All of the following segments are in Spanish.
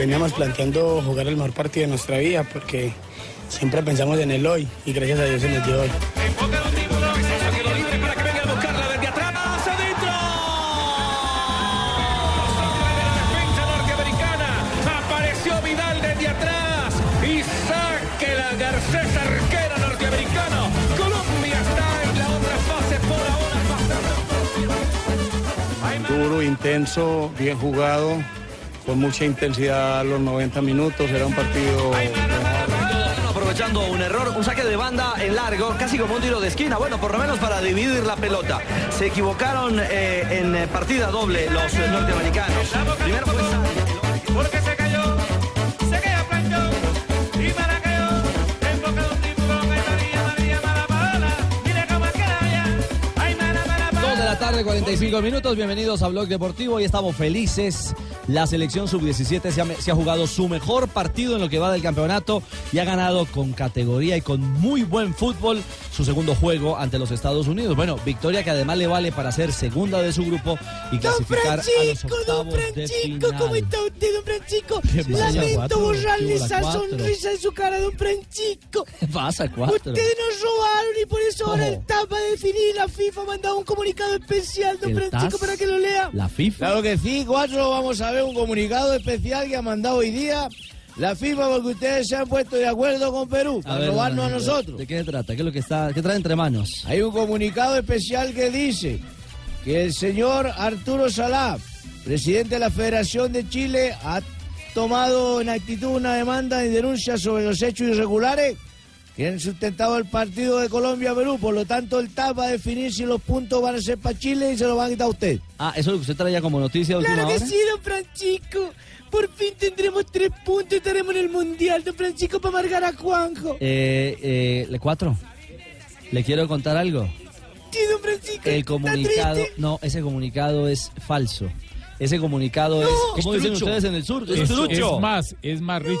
Veníamos planteando jugar el mejor partido de nuestra vida porque siempre pensamos en el hoy y gracias a Dios se nos dio hoy. Enfoque de un tiburón. Saque libre para que venga a buscarla desde atrás. Adentro. La defensa norteamericana. Apareció Vidal desde atrás. Y saque la Garcés arquera norteamericano. Colombia está en la otra fase por ahora. Duro, intenso, bien jugado, con mucha intensidad los 90 minutos, era un partido... aprovechando un error, un saque de banda en largo, casi como un tiro de esquina, bueno, por lo menos para dividir la pelota. Se equivocaron eh, en eh, partida doble los eh, norteamericanos. Primero fue. Porque se cayó. Se cayó. Y la tarde, 45 minutos. Bienvenidos a Blog Deportivo y estamos felices. La selección sub-17 se ha, se ha jugado su mejor partido en lo que va del campeonato y ha ganado con categoría y con muy buen fútbol su segundo juego ante los Estados Unidos. Bueno, victoria que además le vale para ser segunda de su grupo y clasificar a los Francisco, octavos don de Francisco, ¿cómo final. está usted, don Francisco? ¿Qué pasa, Lamento cuatro? borrarle ¿Qué hubo, la esa cuatro? sonrisa en su cara, don Francisco. ¿Qué pasa, cuatro? Ustedes nos robaron y por eso ahora ¿Cómo? el TAP va a definir. La FIFA ha mandado un comunicado especial, don ¿El Francisco, TAS? para que lo lea. La FIFA. Claro que sí, cuatro. Vamos a ver un comunicado especial que ha mandado hoy día la FIFA porque ustedes se han puesto de acuerdo con Perú para ver, robarnos a nosotros. ¿De qué se trata? ¿Qué es lo que está, qué trae entre manos? Hay un comunicado especial que dice que el señor Arturo Salá, presidente de la Federación de Chile, ha tomado en actitud una demanda y denuncia sobre los hechos irregulares que han sustentado el partido de Colombia-Perú. Por lo tanto, el TAP va a definir si los puntos van a ser para Chile y se los van a quitar a usted. Ah, eso es lo que usted traía como noticia Claro que hora. sí, don Francisco. Por fin tendremos tres puntos y estaremos en el Mundial, don Francisco, para amargar a Juanjo. Eh, eh, ¿Le cuatro? ¿Le quiero contar algo? Sí, don Francisco. El ¿está comunicado, no, ese comunicado es falso. Ese comunicado es, ¿cómo dicen ustedes en el sur? Es, es más, es más, Richie.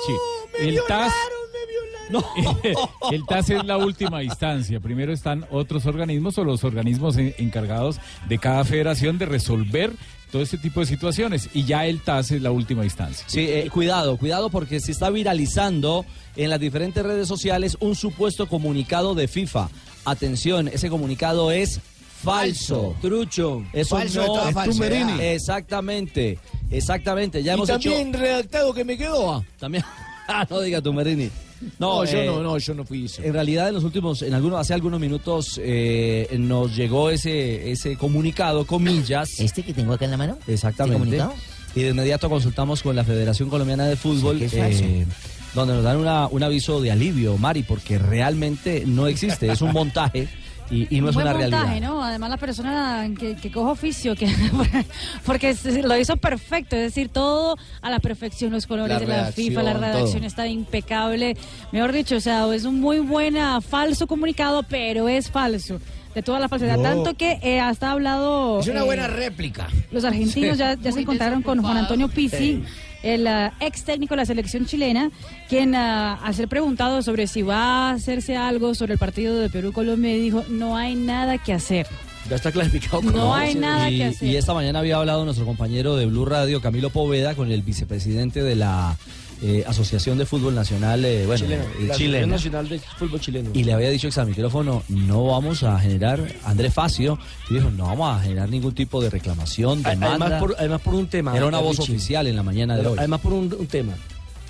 Me el TAS, violaron, me violaron. el TAS es la última instancia. Primero están otros organismos o los organismos en- encargados de cada federación de resolver todo este tipo de situaciones. Y ya el TAS es la última instancia. Sí, eh, cuidado, cuidado porque se está viralizando en las diferentes redes sociales un supuesto comunicado de FIFA. Atención, ese comunicado es falso. Trucho. Eso Falso no es. Tumberini. Exactamente, exactamente. Ya Y hemos también hecho redactado que me quedó. ah. también. Ah, no diga Tumberini. No, No, yo eh, no, no, yo no fui eso. En realidad, en los últimos, en algunos, hace algunos minutos eh, nos llegó ese, ese comunicado, comillas. ¿Este que tengo acá en la mano? Exactamente. ¿Este? Y de inmediato consultamos con la Federación Colombiana de Fútbol, Sí, eh, donde nos dan una- un aviso de alivio, Mari, porque realmente no existe, es un montaje y, y no es Buen una montaje, realidad. ¿no? Además la persona que, que coge oficio, que porque se- lo hizo perfecto, es decir, todo a la perfección, los colores La de la FIFA, la redacción todo. está impecable. Mejor dicho, o sea, es un muy buena falso comunicado, pero es falso. De toda la falsedad, No. tanto que eh, hasta ha hablado Es una eh, buena réplica. los argentinos Sí. ya, ya se encontraron con Juan Antonio Pizzi, el ah, ex técnico de la selección chilena, quien ah, al ser preguntado sobre si va a hacerse algo sobre el partido de Perú-Colombia dijo, no hay nada que hacer. Ya está clasificado. No con hay once. nada y, que hacer. y esta mañana había hablado nuestro compañero de Blue Radio, Camilo Poveda, con el vicepresidente de la eh, Asociación de Fútbol Nacional, eh, bueno, Chilena, eh, la Asociación chilena. Nacional de Fútbol Chileno. Y le había dicho ex al micrófono, no vamos a generar, Andrés Facio, y dijo, no vamos a generar ningún tipo de reclamación, demanda. Además por, además por un tema. Era una voz Richie. oficial en la mañana de Pero hoy. Además por un, un tema.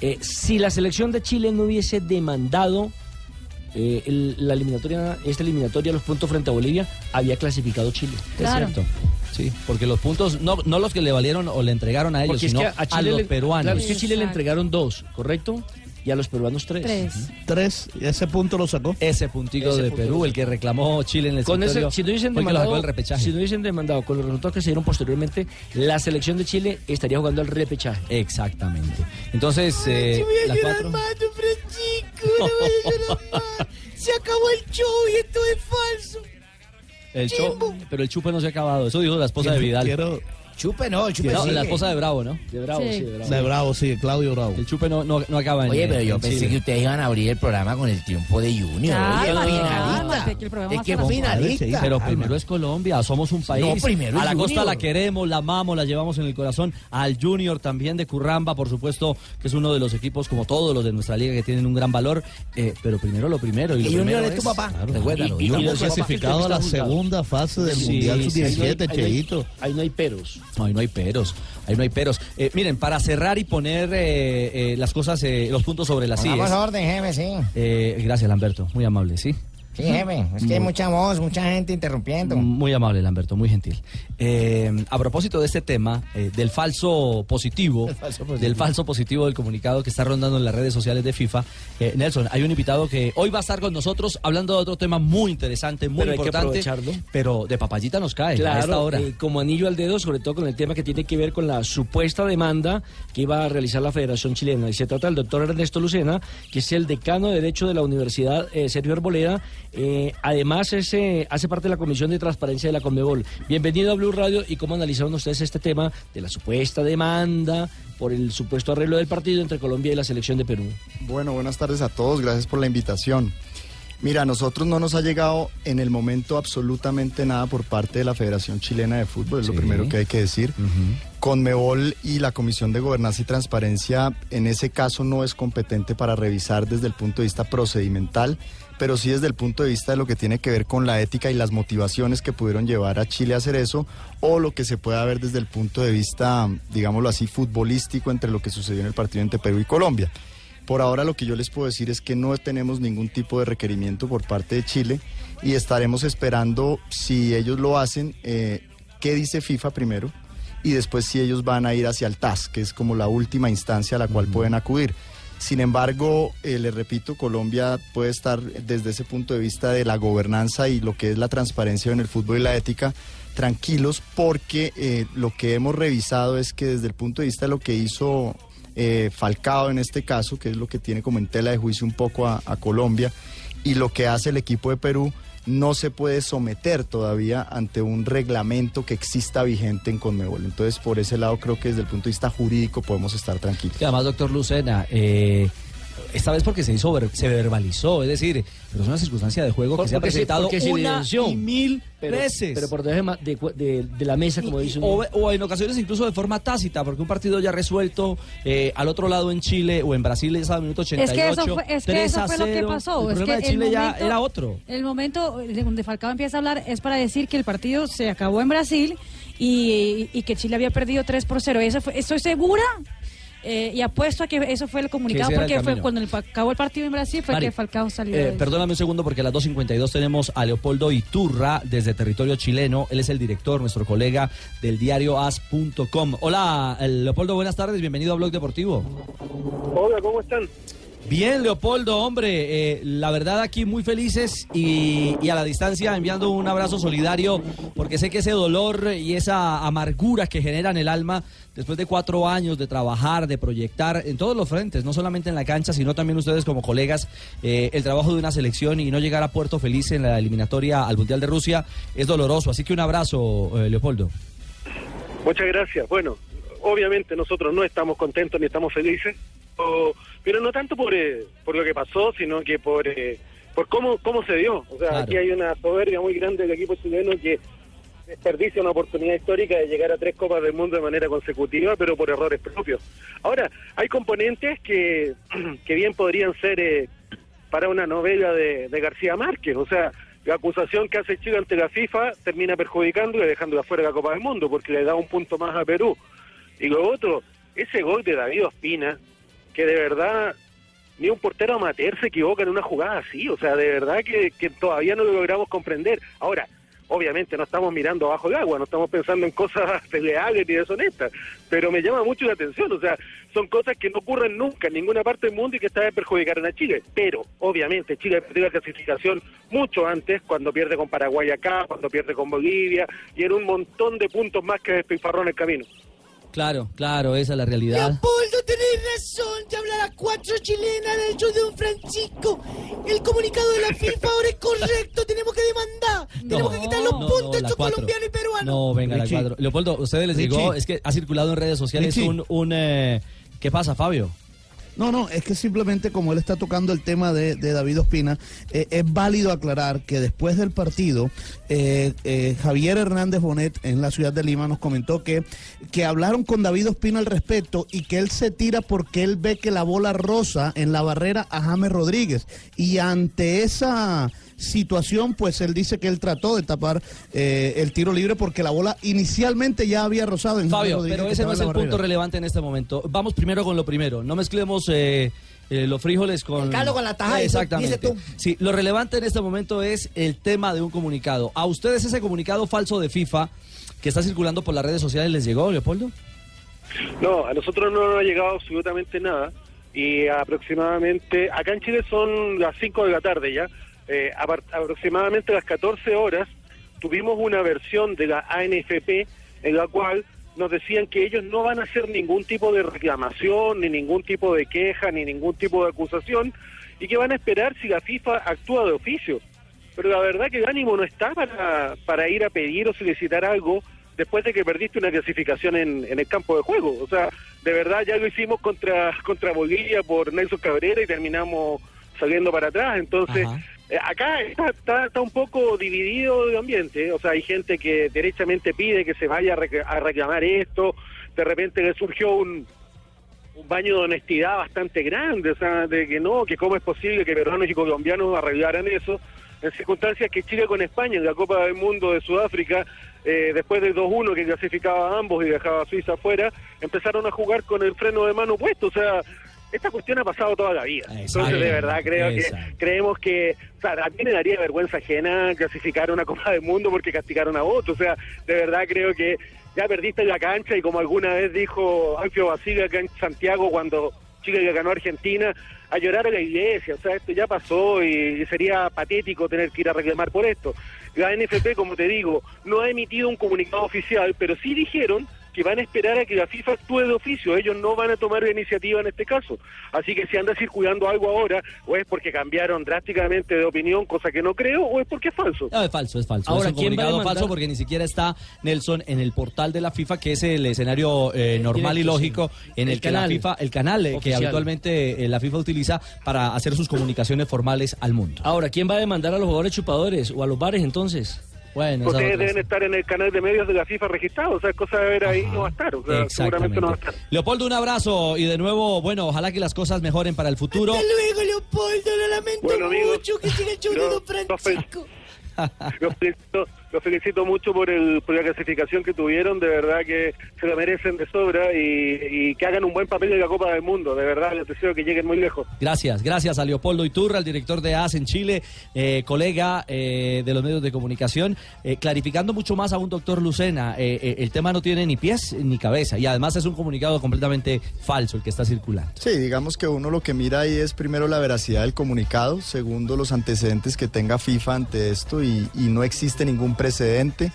Eh, si la selección de Chile no hubiese demandado eh, el- la eliminatoria, esta eliminatoria, los puntos frente a Bolivia, había clasificado Chile. Es cierto. Sí, porque los puntos, no, no los que le valieron o le entregaron a ellos, Porque es sino que a, a, los le- peruanos. Claro, es que a Chile le entregaron dos, ¿correcto? Y a los peruanos tres. Tres. Tres, y ese punto lo sacó. Ese puntico Ese de punto Perú, el que reclamó Chile en el Con ese, si no el sacó demandado, del repechaje. si no hubiesen demandado con los resultados que se dieron posteriormente, la selección de Chile estaría jugando el repechaje. Exactamente. Entonces, eh, las cuatro. Se acabó el show y esto es falso. El show, pero el chupe no se ha acabado. Eso dijo la esposa de Vidal. Quiero- Chupe no, chupe No, sigue. la esposa de Bravo, ¿no? De Bravo, Sí. sí, de Bravo. De Bravo, sí, Claudio Bravo. El chupe no, no, no acaba en Oye, pero yo en pensé Chile. que ustedes iban a abrir el programa con el triunfo de Junior. Oye, el programa Es que finalista. Pero primero es Colombia, somos un país. primero a la costa la queremos, la amamos, la llevamos en el corazón. Al Junior también de Curramba, por supuesto, que es uno de los equipos, como todos los de nuestra liga, que tienen un gran valor. Eh, pero primero lo primero. Y, Y lo Junior primero es tu papá. Claro. Recuérdalo. Y- y- clasificado a la segunda fase del Mundial sí, Sub-17, ahí no hay- Cheito. Ahí no hay peros. No, ahí no hay peros, ahí no hay peros. Eh, miren, para cerrar y poner eh, eh, las cosas, eh, los puntos sobre las sillas. orden, jefe, sí. Eh, gracias, Lamberto, muy amable, ¿sí? Sí, jefe. Es que hay mucha voz, mucha gente interrumpiendo. Muy amable, Lamberto, muy gentil. Eh, a propósito de este tema, eh, del falso positivo, falso positivo. del falso positivo del comunicado que está rondando en las redes sociales de FIFA, eh, Nelson, hay un invitado que hoy va a estar con nosotros hablando de otro tema muy interesante, muy Pero hay que importante, aprovecharlo. pero de papayita nos cae a esta Claro, hora. eh, como anillo al dedo, sobre todo con el tema que tiene que ver con la supuesta demanda que iba a realizar la Federación Chilena. Y se trata del doctor Ernesto Lucena, que es el decano de Derecho de la Universidad eh, Sergio Arboleda. Eh, además, es, hace parte de la Comisión de Transparencia de la Conmebol. Bienvenido a Blue Radio y cómo analizaron ustedes este tema de la supuesta demanda por el supuesto arreglo del partido entre Colombia y la selección de Perú. Bueno, buenas tardes a todos, gracias por la invitación. Mira, a nosotros no nos ha llegado en el momento absolutamente nada por parte de la Federación Chilena de Fútbol, es lo primero que hay que decir. Conmebol y la Comisión de Gobernanza y Transparencia en ese caso no es competente para revisar desde el punto de vista procedimental, pero sí desde el punto de vista de lo que tiene que ver con la ética y las motivaciones que pudieron llevar a Chile a hacer eso, o lo que se pueda ver desde el punto de vista, digámoslo así, futbolístico entre lo que sucedió en el partido entre Perú y Colombia. Por ahora lo que yo les puedo decir es que no tenemos ningún tipo de requerimiento por parte de Chile y estaremos esperando si ellos lo hacen, eh, qué dice FIFA primero y después si ellos van a ir hacia el TAS, que es como la última instancia a la cual pueden acudir. Sin embargo, eh, les repito, Colombia puede estar desde ese punto de vista de la gobernanza y lo que es la transparencia en el fútbol y la ética tranquilos porque eh, lo que hemos revisado es que desde el punto de vista de lo que hizo eh, Falcao en este caso, que es lo que tiene como en tela de juicio un poco a, Colombia, y lo que hace el equipo de Perú, no se puede someter todavía ante un reglamento que exista vigente en Conmebol. Entonces, por ese lado, creo que desde el punto de vista jurídico podemos estar tranquilos. Además, doctor Lucena, eh, esta vez porque se hizo, ver- se verbalizó, es decir, pero es una circunstancia de juego que se ha se- presentado se una y mil Pero- veces. Pero por debajo de, de- de la mesa, como dice un- o, o en ocasiones incluso de forma tácita, porque un partido ya resuelto eh, al otro lado en Chile o en Brasil es al minuto 88. Es que eso fue, es que 3 eso a fue lo que 0. pasó. El es problema que de Chile el ya momento, era otro. El momento de donde Falcao empieza a hablar es para decir que el partido se acabó en Brasil y, y que Chile había perdido 3 por 0. Eso fue, estoy segura. Eh, y apuesto a que eso fue el comunicado el porque fue cuando el, acabó el partido en Brasil fue Mari, que Falcao salió. Eh, perdóname un segundo porque a las 2.52 tenemos a Leopoldo Iturra desde territorio chileno. Él es el director, nuestro colega del diario as.com. Hola, eh, Leopoldo, buenas tardes, bienvenido a Blog Deportivo. Hola, ¿cómo están? Bien, Leopoldo, hombre, eh, la verdad aquí muy felices y, y a la distancia enviando un abrazo solidario porque sé que ese dolor y esa amargura que generan el alma después de cuatro años de trabajar, de proyectar en todos los frentes, no solamente en la cancha, sino también ustedes como colegas, eh, el trabajo de una selección y no llegar a puerto feliz en la eliminatoria al Mundial de Rusia es doloroso. Así que un abrazo, eh, Leopoldo. Muchas gracias. Bueno, obviamente nosotros no estamos contentos ni estamos felices, pero no tanto por, eh, por lo que pasó, sino que por, eh, por cómo, cómo se dio. O sea, Claro. aquí hay una soberbia muy grande del equipo chileno que desperdicia una oportunidad histórica de llegar a tres Copas del Mundo de manera consecutiva, pero por errores propios. Ahora, hay componentes que, que bien podrían ser eh, para una novela de, de García Márquez, o sea, la acusación que hace Chile ante la FIFA termina perjudicando y dejándola fuera de la Copa del Mundo, porque le da un punto más a Perú. Y lo otro, ese gol de David Ospina, que de verdad ni un portero amateur se equivoca en una jugada así, o sea, de verdad que, que todavía no lo logramos comprender. Ahora, obviamente no estamos mirando abajo del agua, no estamos pensando en cosas desleales ni deshonestas, pero me llama mucho la atención, o sea, son cosas que no ocurren nunca en ninguna parte del mundo y que esta vez perjudicaron a Chile, pero obviamente Chile perdió la clasificación mucho antes, cuando pierde con Paraguay acá, cuando pierde con Bolivia, y en un montón de puntos más que despilfarró el camino. Claro, claro, esa es la realidad. Leopoldo, tenés razón. Te habla la cuatro chilena del show de Don Francisco. El comunicado de la FIFA ahora es correcto. Tenemos que demandar. Tenemos que quitar los no, puntos no, la estos colombianos y peruanos. No, venga, la Richie. cuatro. Leopoldo, ustedes les Richie. es que ha circulado en redes sociales Richie. un... un eh, ¿Qué pasa, Fabio? No, no, es que simplemente como él está tocando el tema de, David Ospina, eh, es válido aclarar que después del partido, eh, eh, Javier Hernández Bonet en la ciudad de Lima nos comentó que, que hablaron con David Ospina al respecto y que él se tira porque él ve que la bola rosa en la barrera a James Rodríguez. Y ante esa situación, pues él dice que él trató de tapar eh, el tiro libre porque la bola inicialmente ya había rozado en Fabio, pero ese no es el punto relevante en este momento. Vamos primero con lo primero. No mezclemos eh, eh, los frijoles con... El caldo con la tajada, Exactamente. dice tú. Sí, lo relevante en este momento es el tema de un comunicado. ¿A ustedes ese comunicado falso de FIFA que está circulando por las redes sociales les llegó, Leopoldo? No, a nosotros no nos ha llegado absolutamente nada y aproximadamente, acá en Chile son las 5 de la tarde ya, eh, aproximadamente a las 14 horas tuvimos una versión de la ANFP en la cual nos decían que ellos no van a hacer ningún tipo de reclamación, ni ningún tipo de queja, ni ningún tipo de acusación, y que van a esperar si la FIFA actúa de oficio. Pero la verdad que el ánimo no está para, para ir a pedir o solicitar algo después de que perdiste una clasificación en, el campo de juego. O sea, de verdad ya lo hicimos contra, contra Bolivia por Nelson Cabrera y terminamos saliendo para atrás. Entonces, acá está, está, está un poco dividido el ambiente. ¿eh? O sea, hay gente que derechamente pide que se vaya a reclamar esto. De repente le surgió un, un baño de honestidad bastante grande, o sea, de que no, que cómo es posible que peruanos y colombianos arreglaran eso, en circunstancias que Chile con España en la Copa del Mundo de Sudáfrica, eh, después del 2-1 que clasificaba a ambos y dejaba a Suiza afuera, empezaron a jugar con el freno de mano puesto, o sea, esta cuestión ha pasado toda la vida. Entonces, de verdad, creo que creemos que, o sea, a mí me daría vergüenza ajena clasificar una Copa del Mundo porque castigaron a otro. O sea, de verdad creo que ya perdiste en la cancha y como alguna vez dijo Alfio Basile acá en Santiago cuando Chile le ganó a Argentina, a llorar a la iglesia. O sea, esto ya pasó y sería patético tener que ir a reclamar por esto. La NFP, como te digo, no ha emitido un comunicado oficial, pero sí dijeron que van a esperar a que la FIFA actúe de oficio. Ellos no van a tomar la iniciativa en este caso. Así que si anda circulando algo ahora, o es porque cambiaron drásticamente de opinión, cosa que no creo, o es porque es falso. No, es falso, es falso. Ahora, es un ¿quién va a comunicado falso porque ni siquiera está Nelson en el portal de la FIFA, que es el escenario eh, normal y lógico en el, El que canal. la FIFA, el canal eh, que habitualmente eh, la FIFA utiliza para hacer sus comunicaciones formales al mundo. Ahora, ¿quién va a demandar a los jugadores chupadores o a los bares entonces? Bueno, Ustedes deben estar en el canal de medios de la FIFA registrado, o sea, es cosa de ver ahí, no va a estar, o sea, seguramente no va a estar. Leopoldo, un abrazo y de nuevo, bueno, ojalá que las cosas mejoren para el futuro. Hasta luego, Leopoldo. Lo lamento Bueno, amigos, mucho que siga el show de yo- Don Francisco. Los felicito, los felicito mucho por, el, por la clasificación que tuvieron, de verdad que se lo merecen de sobra y, y que hagan un buen papel en la Copa del Mundo, de verdad les deseo que lleguen muy lejos. Gracias, gracias a Leopoldo Iturra, el director de AS en Chile, eh, colega eh, de los medios de comunicación, eh, clarificando mucho más a un doctor Lucena. eh, eh, el tema no tiene ni pies ni cabeza y además es un comunicado completamente falso el que está circulando. Sí, digamos que uno lo que mira ahí es primero la veracidad del comunicado, segundo los antecedentes que tenga FIFA ante esto y, y no existe ningún precedente.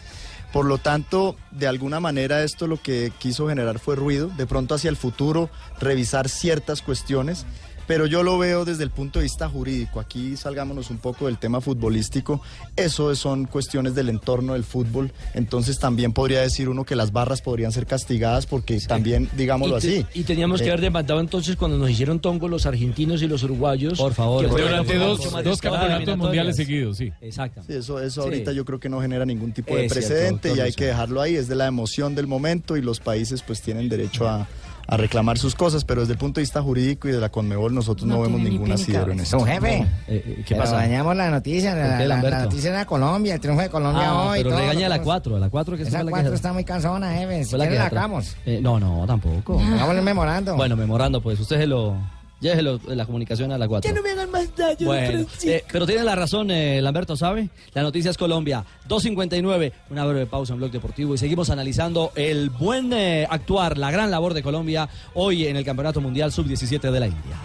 Por lo tanto, de alguna manera esto lo que quiso generar fue ruido, de pronto hacia el futuro revisar ciertas cuestiones, pero yo lo veo desde el punto de vista jurídico. Aquí salgámonos un poco del tema futbolístico. Eso son cuestiones del entorno del fútbol. Entonces también podría decir uno que las barras podrían ser castigadas porque también, digámoslo y, te- así. y teníamos que eh, haber demandado entonces cuando nos hicieron tongo los argentinos y los uruguayos. Por favor. Durante dos, más dos campeonatos mundiales seguidos, sí. Exacto. Sí, eso, eso Sí. ahorita yo creo que no genera ningún tipo de Es precedente y hay que dejarlo ahí. Es de la emoción del momento y los países pues tienen derecho a, a reclamar sus cosas, pero desde el punto de vista jurídico y de la Conmebol nosotros no, vemos ningún asidero en esto. Su jefe. ¿Qué Pero pasa? dañamos la noticia. ¿Por La, qué, la- la noticia era Colombia, el triunfo de Colombia Ah, hoy. pero todo, regaña a la todo. 4, a la 4 que Esa fue la que- cuatro está muy cansona, jefe. Si la la hagamos. Eh, no, no, tampoco. Hagámosle un memorando. Bueno, memorando, pues usted se lo. Llévelo la comunicación a la 4. me hagan más daño, Bueno, eh, pero tiene la razón, eh, Lamberto, ¿sabe? La noticia es Colombia, 2.59, una breve pausa en Blog Deportivo y seguimos analizando el buen eh, actuar, la gran labor de Colombia hoy en el Campeonato Mundial Sub-17 de la India.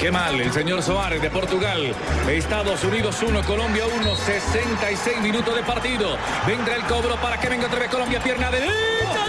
Qué mal, el señor Soares de Portugal. Estados Unidos 1, Colombia 1, 66 minutos de partido. Vendrá el cobro para que venga otra vez Colombia, pierna derecha,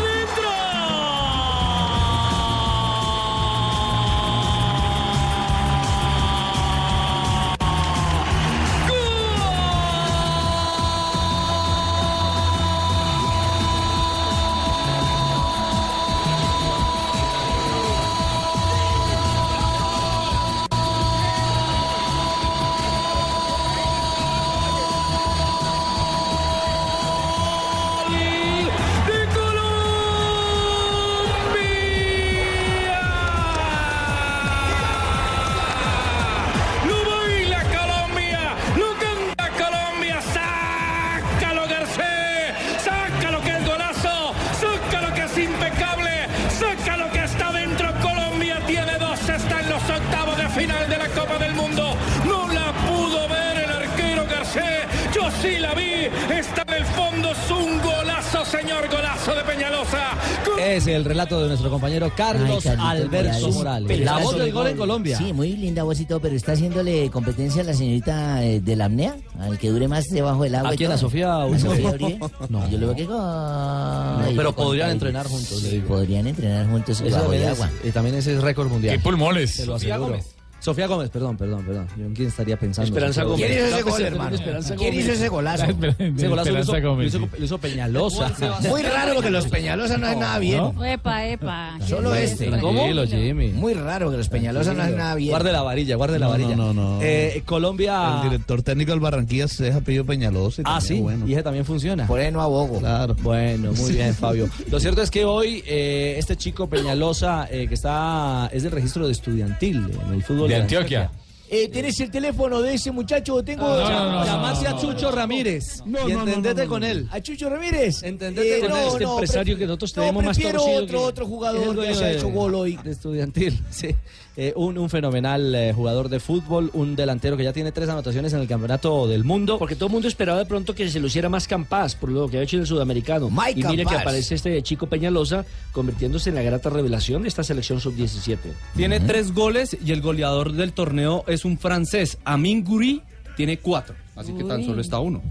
relato de nuestro compañero Carlos Ay, Alberto Morales. La voz del gol en Colombia. Sí, muy linda voz y todo, pero está haciéndole competencia a la señorita eh, de la apnea, al que dure más debajo del agua. ¿A y quién? ¿A todo. Sofía. Sofía? No. Yo lo veo que con... Ay, pero podrían entrenar juntos, le Sí, podrían entrenar juntos Eso bajo también el agua. y también ese es récord mundial. ¿Qué pulmones? Se lo Sofía aseguro. Gómez. Sofía Gómez, perdón, perdón, perdón. Yo en quién estaría pensando. Esperanza Gómez. ¿Quién hizo ese No, gol, se- hermano? ¿Quién Gómez. hizo ese golazo? Ese golazo lo hizo, Esperanza lo Gómez, hizo- lo hizo Peñalosa. Muy raro porque los Peñalosa no hacen nada bien. Epa, epa. Solo este. Tranquilo, Jimmy. Muy raro que los Peñalosa no hacen nada bien. Guarde la varilla, guarde la No, varilla. no, no, no. Eh, Colombia. El director técnico del Barranquilla es apellido Peñalosa. y Ah, sí, Bueno. y ese también funciona. Por ahí no abogo. Claro. Bueno, muy bien, Fabio. Lo cierto es que hoy eh, este chico Peñalosa, eh, que está es del registro de estudiantil en el fútbol De Antioquia. Eh, ¿Tenés el teléfono de ese muchacho? Tengo. No, no, no, Llamarse a Chucho Ramírez y entendete con él. ¿A Chucho Ramírez? Entendete Eh, con no, él. este no, empresario que nosotros no, tenemos más torcido otro, otro jugador que haya de- hecho gol hoy. de estudiantil, sí. Eh, un, un fenomenal eh, jugador de fútbol, un delantero que ya tiene tres anotaciones en el campeonato del mundo. Porque todo el mundo esperaba de pronto que se lo hiciera más Campas por lo que ha hecho en el sudamericano. Mike y mire que aparece este chico Peñalosa convirtiéndose en la grata revelación de esta selección sub-17. Tiene tres goles y el goleador del torneo es un francés. Amin Guri tiene cuatro. Así que tan solo está uno.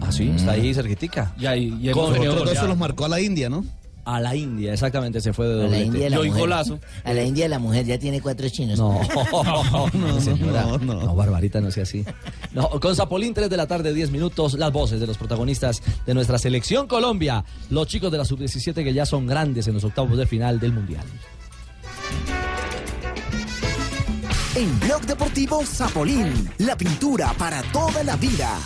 Ah, sí, está ahí cerquitica. Y ahí, y Con hemos venido Otros dos se los marcó a la India, ¿no? A la India, exactamente, se fue de A la doblete. India la Yo y mujer. golazo. A la India la mujer ya tiene cuatro chinos. No, no, señora. no, No, no. Barbarita, no sea así. No, con Zapolín, 3 de la tarde, 10 minutos, las voces de los protagonistas de nuestra selección Colombia, los chicos de la sub-17 que ya son grandes en los octavos de final del Mundial. En Blog Deportivo Zapolín, la pintura para toda la vida.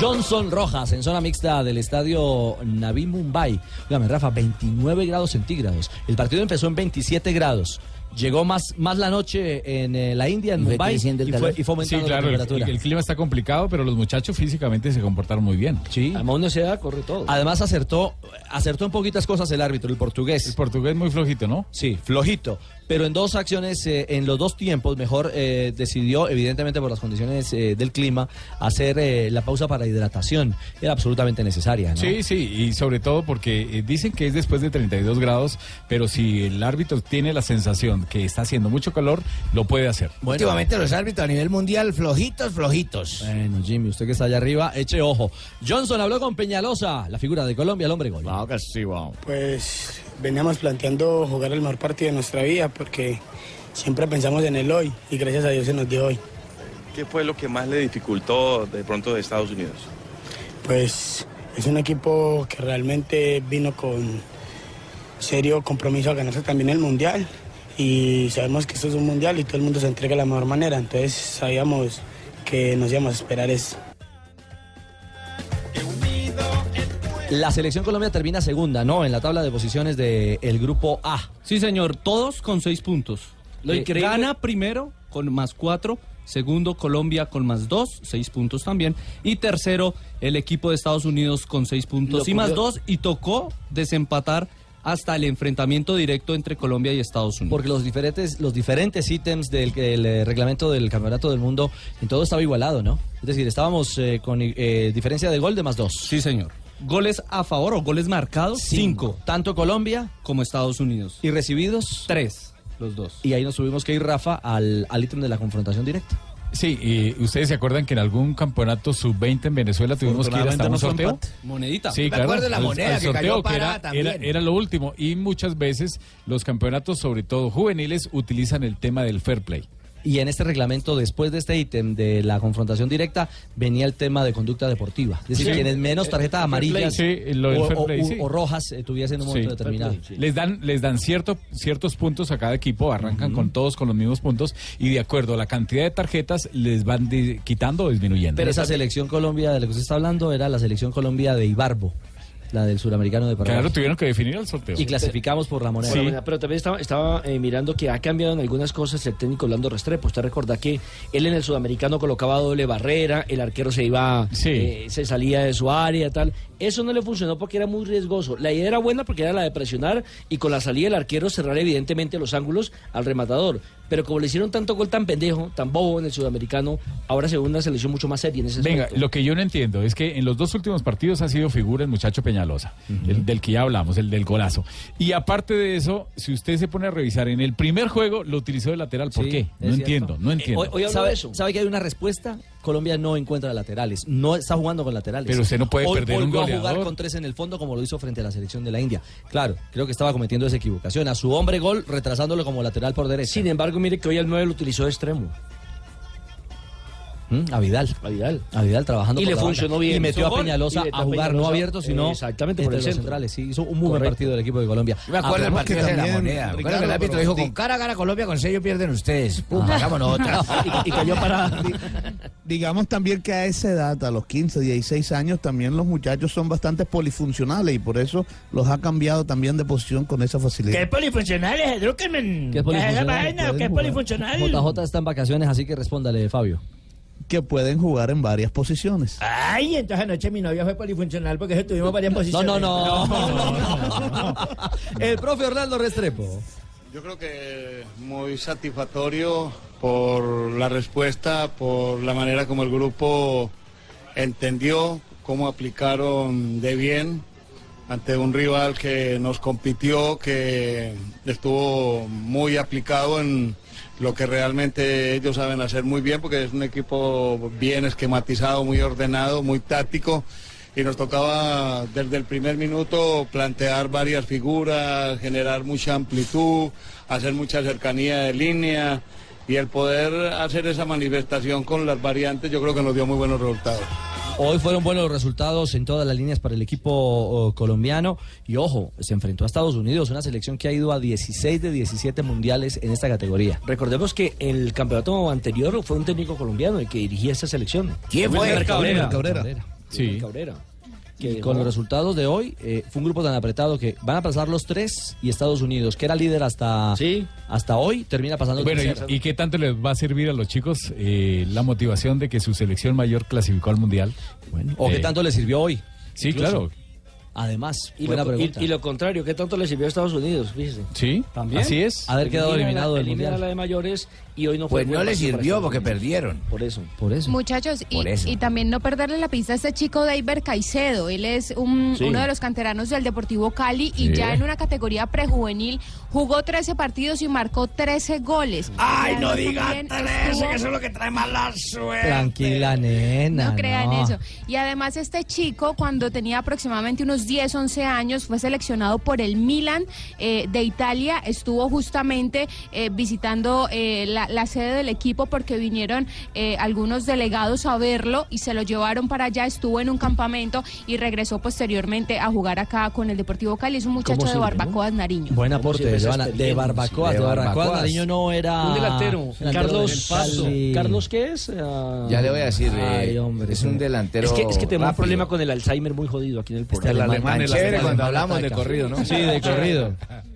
Johnson Rojas en zona mixta del estadio Navi Mumbai. Dígame, Rafa, 29 grados centígrados. El partido empezó en 27 grados. Llegó más, más la noche en eh, la India, en Y Mumbai, el y fue, y fue Sí, aumentando claro, la el, temperatura. el clima está complicado, pero los muchachos físicamente se comportaron muy bien. Sí. Además, no se da, corre todo. Además acertó, acertó en poquitas cosas el árbitro, el portugués. El portugués muy flojito, ¿no? Sí, flojito. Pero en dos acciones, eh, en los dos tiempos, mejor eh, decidió, evidentemente por las condiciones eh, del clima, hacer eh, la pausa para hidratación. Era absolutamente necesaria, ¿no? Sí, sí, y sobre todo porque eh, dicen que es después de 32 grados, pero si el árbitro tiene la sensación que está haciendo mucho calor, lo puede hacer. Últimamente los árbitros a nivel mundial flojitos, flojitos. Bueno, Jimmy, usted que está allá arriba, eche ojo. Johnson habló con Peñalosa, la figura de Colombia, el hombre gol. Pues veníamos planteando jugar el mejor partido de nuestra vida porque siempre pensamos en el hoy y gracias a Dios se nos dio hoy. ¿Qué fue lo que más le dificultó de pronto de Estados Unidos? Pues es un equipo que realmente vino con serio compromiso a ganarse también el mundial y sabemos que esto es un mundial y todo el mundo se entrega de la mejor manera, entonces sabíamos que nos íbamos a esperar eso. La selección Colombia termina segunda, ¿no? En la tabla de posiciones del grupo A. Sí, señor, todos con seis puntos. Lo Eh, increíble- Gana primero con más cuatro. Segundo, Colombia con más dos, seis puntos también. Y tercero, el equipo de Estados Unidos con seis puntos Lo y más dos. Y tocó desempatar hasta el enfrentamiento directo entre Colombia y Estados Unidos. Porque los diferentes, los diferentes ítems del el, eh, reglamento del Campeonato del Mundo, en todo estaba igualado, ¿no? Es decir, estábamos eh, con eh, diferencia de gol de más dos. Sí, señor. Goles a favor o goles marcados, cinco. Tanto Colombia como Estados Unidos. ¿Y recibidos? Tres, los dos. Y ahí nos tuvimos que ir, Rafa, al, al ítem de la confrontación directa. Sí, y ustedes se acuerdan que en algún campeonato sub-20 en Venezuela tuvimos que ir hasta un sorteo. Monedita. Sí, Me claro. acuerdo de la moneda al que sorteo cayó era, era, también. era lo último. Y muchas veces los campeonatos, sobre todo juveniles, utilizan el tema del fair play. Y en este reglamento, después de este ítem de la confrontación directa, venía el tema de conducta deportiva. Es decir, Sí. quienes menos tarjetas play. amarillas Sí, o, o- play, sí. o rojas eh, tuviesen en un momento Sí. determinado. Les dan, les dan cierto, ciertos puntos a cada equipo, arrancan con todos con los mismos puntos y de acuerdo a la cantidad de tarjetas les van quitando o disminuyendo. Pero esa selección Colombia de la que usted está hablando era la selección Colombia de Ibarbo, la del suramericano de Paraguay. Claro, tuvieron que definir el sorteo. Y clasificamos por la moneda. Moneda, Pero también estaba, estaba, eh, mirando que ha cambiado en algunas cosas el técnico Orlando Restrepo. Usted recuerda que él en el sudamericano colocaba doble barrera, el arquero se iba, eh, se salía de su área, tal. Eso no le funcionó porque era muy riesgoso. La idea era buena porque era la de presionar y con la salida del arquero cerrar evidentemente los ángulos al rematador. Pero como le hicieron tanto gol tan pendejo, tan bobo en el sudamericano, ahora se ve una selección mucho más seria en ese Venga, aspecto. lo que yo no entiendo es que en los dos últimos partidos ha sido figura el muchacho Peñalosa, el del que ya hablamos, el del golazo. Y aparte de eso, si usted se pone a revisar, en el primer juego lo utilizó de lateral. ¿Por Sí, qué? No cierto. entiendo, no entiendo. ¿Sabe, sabe que hay una respuesta? Colombia no encuentra laterales, no está jugando con laterales. Pero usted no puede Hoy perder un volvió a jugar goleador. con tres en el fondo como lo hizo frente a la selección de la India. Claro, creo que estaba cometiendo esa equivocación. A su hombre gol, retrasándolo como lateral por derecha. Sin embargo, mire que hoy el 9 lo utilizó de extremo. ¿Mm? A Vidal. A Vidal. A Vidal trabajando Y por le la funcionó bien. Y metió a Peñalosa a a jugar no Peñalosa, abierto, sino eh, exactamente, por entre el los centro. centrales. Sí, hizo un muy buen partido del equipo de Colombia. Me acuerdo del partido de la moneda. Ricardo, que el árbitro dijo, di- con cara gana Colombia, con sello pierden ustedes. Pum, Ah. hagámonos otra. Y- y cayó para- Digamos también que a esa edad, a los 15, 16 años, también los muchachos son bastante polifuncionales y por eso los ha cambiado también de posición con esa facilidad. ¿Qué polifuncionales, Druckerman? ¿Qué es ¿Qué es esa polifuncional? ¿Qué es polifuncional? JJ está en vacaciones, así que respóndale, Fabio. Que pueden jugar en varias posiciones. Ay, entonces anoche mi novia fue polifuncional porque eso tuvimos varias posiciones. no, no. El profe Orlando Restrepo. Yo creo que muy satisfactorio por la respuesta, por la manera como el grupo entendió, cómo aplicaron de bien ante un rival que nos compitió, que estuvo muy aplicado en lo que realmente ellos saben hacer muy bien, porque es un equipo bien esquematizado, muy ordenado, muy táctico y nos tocaba desde el primer minuto plantear varias figuras, generar mucha amplitud, hacer mucha cercanía de línea y el poder hacer esa manifestación con las variantes yo creo que nos dio muy buenos resultados. Hoy fueron buenos los resultados en todas las líneas para el equipo oh, colombiano. Y ojo, se enfrentó a Estados Unidos, una selección que ha ido a 16 de 17 mundiales en esta categoría. Recordemos que el campeonato anterior fue un técnico colombiano el que dirigía esta selección. ¿Quién fue? Cabrera. Cabrera. Sí. Cabrera. Y Que con los resultados de hoy, eh, fue un grupo tan apretado que van a pasar los tres y Estados Unidos, que era líder hasta, hasta hoy, termina pasando Bueno. ¿y, y qué tanto les va a servir a los chicos eh, la motivación de que su selección mayor clasificó al Mundial? ¿O qué Eh, tanto les sirvió hoy? Sí, Incluso. claro. Además, Y buena lo, pregunta. y lo contrario, ¿qué tanto le sirvió a Estados Unidos? Fíjese. Sí, También. así es. Haber quedado Elimina eliminado la- del Mundial. la de mayores y hoy no fue Pues no le sirvió porque perdieron. Por eso. Por eso. Muchachos, y, Por eso. y también no perderle la pista a este chico Deiber Caicedo. Él es un- Sí. uno de los canteranos del Deportivo Cali y Sí. ya en una categoría prejuvenil jugó 13 partidos y marcó 13 goles. Ay, Y no digan también 13, estuvo- que eso es lo que trae mala suerte. Tranquila, nena. No crean no. eso. Y además este chico, cuando tenía aproximadamente unos 10, 11 años, fue seleccionado por el Milan eh, de Italia. Estuvo justamente eh, visitando eh, la, la sede del equipo porque vinieron eh, algunos delegados a verlo y se lo llevaron para allá. Estuvo en un campamento y regresó posteriormente a jugar acá con el Deportivo Cali. Es un muchacho ¿Cómo de? Barbacoas Nariño. Buen ¿Cómo aporte de, Joana. de. Barbacoas. Nariño no era. Un delantero. delantero Carlos Paso. ¿Carlos qué es? Ah, Ya le voy a decir, Ay, eh, hombre, es un delantero Es que, es que tenemos un problema con el Alzheimer muy jodido aquí en el programa. el alemán, chévere cuando hablamos de corrido, ¿no? Sí, de corrido.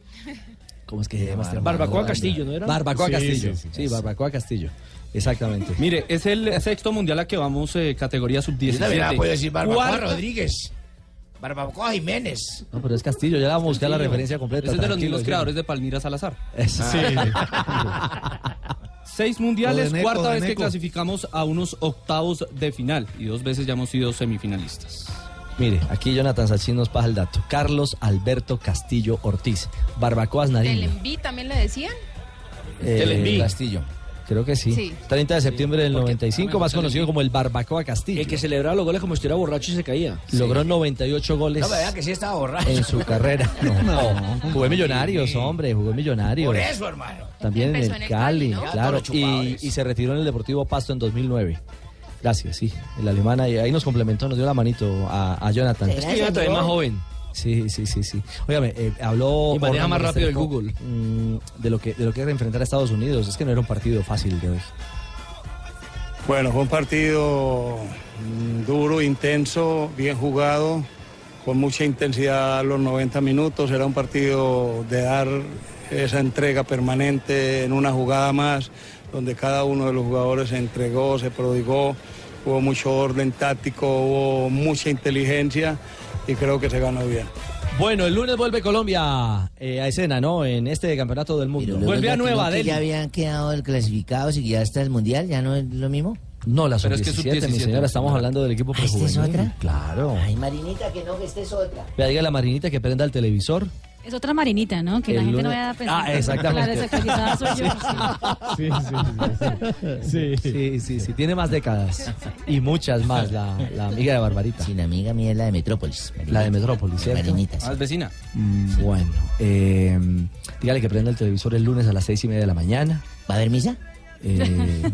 ¿Cómo es que se llama este hermano? Barbacoa Castillo, ¿no era? Barbacoa Sí, Castillo. sí, Sí, sí. Barbacoa Castillo. Exactamente. Mire, es el sexto mundial a que vamos eh, categoría sub-17. Yo también la puedo decir Barbacoa Rodríguez. Barbacoa Jiménez. No, pero es Castillo, ya la vamos a buscar la referencia completa. Ese es de los mismos creadores de Palmira Salazar. Ese sí. Seis mundiales, Odeneco, cuarta vez que clasificamos a unos octavos de final y dos veces ya hemos sido semifinalistas. Mire, aquí Jonathan Sachin nos pasa el dato. Carlos Alberto Castillo Ortiz. Barbacoas ¿Del Nariño. Enví también le decían? Eh, Del Enví. Castillo. Creo que sí. Sí. 30 de septiembre del 95, más el conocido Enví. como el Barbacoa Castillo. El que celebraba los goles como si estuviera borracho y se caía. Logró 98 goles No vean que sí estaba borracho. en su carrera. No, jugó en Millonarios, hombre, jugó en Millonarios. Por eso, hermano. También en Empezó el en el Cali, Cali, ¿no? claro. Y se retiró en el Deportivo Pasto en 2009. Gracias, sí. El alemán ahí, ahí nos complementó, nos dio la manito a, a Jonathan. Es que Jonathan es más joven. Sí, sí, sí, sí. Óigame, eh, habló... Y maneja más rápido el Google. mm, de lo que de lo que era enfrentar a Estados Unidos. Es que no era un partido fácil de hoy. Bueno, fue un partido mm, duro, intenso, bien jugado, con mucha intensidad a los 90 minutos. Era un partido de dar esa entrega permanente en una jugada más, donde cada uno de los jugadores se entregó, se prodigó, hubo mucho orden táctico, hubo mucha inteligencia y creo que se ganó bien. Bueno, el lunes vuelve Colombia eh, a escena, ¿no? En este campeonato del mundo. Ya que no, que Ya habían quedado clasificados y ya está el mundial, ¿ya no es lo mismo? No, la Pero es que sub-17, mi sub-17, señora, estamos hablando del equipo ¿Ah, esta es prejuvenil. otra? Claro. Ay, Marinita, que no, que esta es otra. Vea, diga a la Marinita que prenda el televisor. Es otra marinita, ¿no? Que la El gente no vaya a pensar. Ah, que exactamente. La soy yo. Sí, sí, sí. Sí, sí, tiene más décadas. Y muchas más, la, la amiga de Barbarita. Sí, la amiga mía es la de Metrópolis. La de Metrópolis, ¿cierto? Marinita, sí. Ah, es vecina. Mm, Bueno, eh, dígale que prenda el televisor el lunes a las seis y media de la mañana. ¿Va a haber misa? Eh,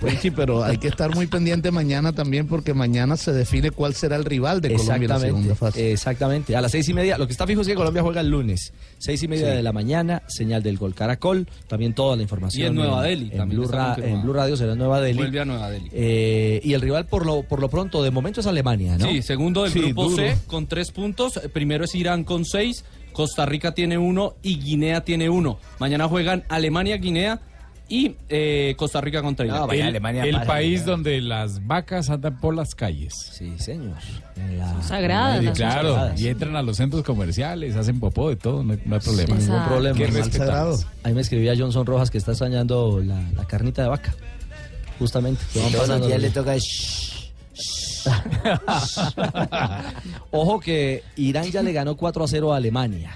Pues sí, pero hay que estar muy pendiente mañana también porque mañana se define cuál será el rival de Colombia en la segunda Exactamente, fase. exactamente. A las seis y media, lo que está fijo es que Colombia juega el lunes, seis y media Sí. de la mañana, señal del Gol Caracol, también toda la información. Y en Nueva Delhi, En, también Blue, Ra- en Blue Radio será en Nueva Delhi. Vuelve a Nueva Delhi. Eh, y el rival por lo, por lo pronto, de momento es Alemania, ¿no? Sí, segundo del Sí, grupo duro. C con tres puntos. Primero es Irán con seis, Costa Rica tiene uno y Guinea tiene uno. Mañana juegan Alemania, Guinea y eh, Costa Rica contra Irán. el el país donde las vacas andan por las calles. Sí, señor. sagradas, Sí, las son claro, sagradas. y entran a los centros comerciales, hacen popó de todo, no, hay- no hay problema. Ningún problema. Qué. Ahí me escribía Johnson Rojas que está extrañando la, la carnita de vaca. Justamente. Todos los días le toca... shh, Ojo que Irán ya le ganó 4 a 0 a Alemania.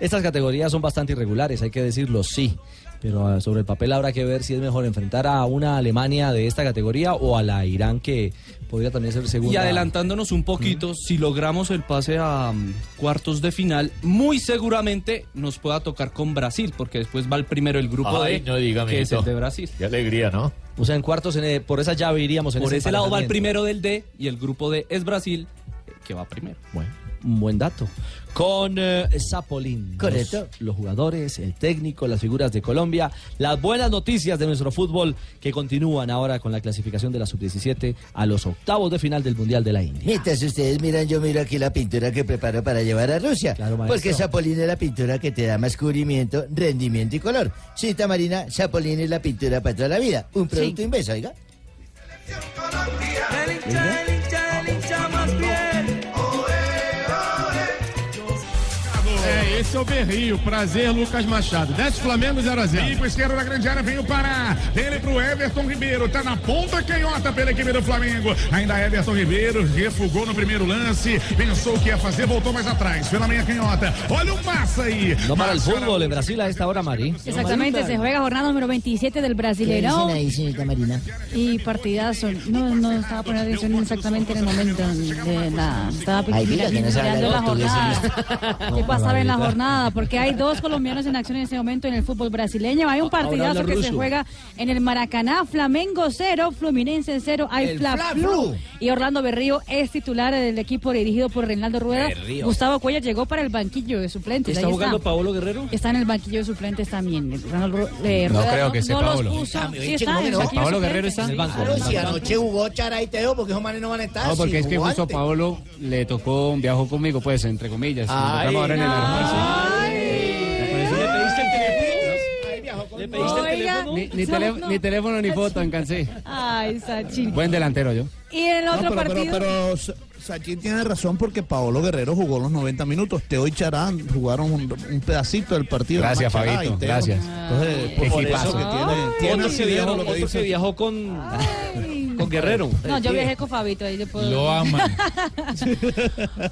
Estas categorías son bastante irregulares, hay que decirlo, sí. Pero ah, sobre el papel habrá que ver si es mejor enfrentar a una Alemania de esta categoría o a la Irán que podría también ser segunda. Y adelantándonos un poquito, si logramos el pase a mm, cuartos de final, muy seguramente nos pueda tocar con Brasil, porque después va el primero el grupo Ay, D, no diga, que es el de Brasil. Qué alegría, ¿no? O sea, en cuartos, en, eh, por esa llave iríamos en Por ese lado va el primero del D y el grupo D es Brasil, eh, que va primero. Bueno, un buen dato. Con eh, Zapolín. Correcto. Los, los jugadores, el técnico, las figuras de Colombia. Las buenas noticias de nuestro fútbol que continúan ahora con la clasificación de la sub-17 a los octavos de final del Mundial de la India. Mientras ustedes miran, yo miro aquí la pintura que preparo para llevar a Rusia. maestro. porque Zapolín es la pintura que te da más cubrimiento, rendimiento y color. Cita Marina, Zapolín es la pintura para toda la vida. Un producto inverso, oiga. El Esse é o Berrio. Prazer, Lucas Machado. Desce Flamengo 0x0. Bico esquerdo da grande área, vem o Pará. Ele pro Everton Ribeiro. Tá na ponta canhota pela equipe do Flamengo. Ainda Everton Ribeiro refugou no primeiro lance. Pensou que ia fazer, voltou mais atrás. Pela meia canhota. Olha o Massa aí. No para el fútbol en Brasil a esta hora, Mari. Exactamente, se juega jornada número 27 del Brasileirão. Y partidazo. No, no estaba poniendo atención exactamente en el momento de la. Estaba mirando la jornada. ¿Qué pasaba en la jornada? Porque hay dos colombianos en acción en este momento en el fútbol brasileño. Hay un partidazo que se juega en el Maracaná. Flamengo 0, Fluminense 0. Hay El Fla. Flu. Y Orlando Berrío es titular del equipo dirigido por Reinaldo Rueda. Berrío. Gustavo Cuellar llegó para el banquillo de suplentes. ¿Está Ahí jugando Paolo Guerrero? Está en el banquillo de suplentes también. Reinaldo, eh, No Rueda creo que sea no los Paolo. puso. Sí ¿y está en que el no? banquillo de Pablo Guerrero suplentes. está en el banco. Claro, si anoche jugó Chara y Teo, porque esos manes no van a estar. No, porque si es que justo antes. Pablo le tocó, viajó conmigo, pues, entre comillas. Nos Ay, encontramos ahora en el almuerzo. ¿Le pediste el teléfono? ¿Le pediste el Oiga, Ni, ni, no, telé- no. ni teléfono ni foto, alcancé. Ay, Sachin. Buen delantero yo. Y en el No, otro pero, pero, partido. pero Sa- Sachin tiene razón porque Paolo Guerrero jugó los 90 minutos. Teo y Charán jugaron un, un pedacito del partido. Gracias, Nada más Chará Fabito, Teo. gracias. Entonces, por equipazo. eso que tiene, tiene Otro asidero viajó, lo que otro dice. que viajó con, con Guerrero. No, yo viajé con Fabito, ahí yo puedo. Lo aman.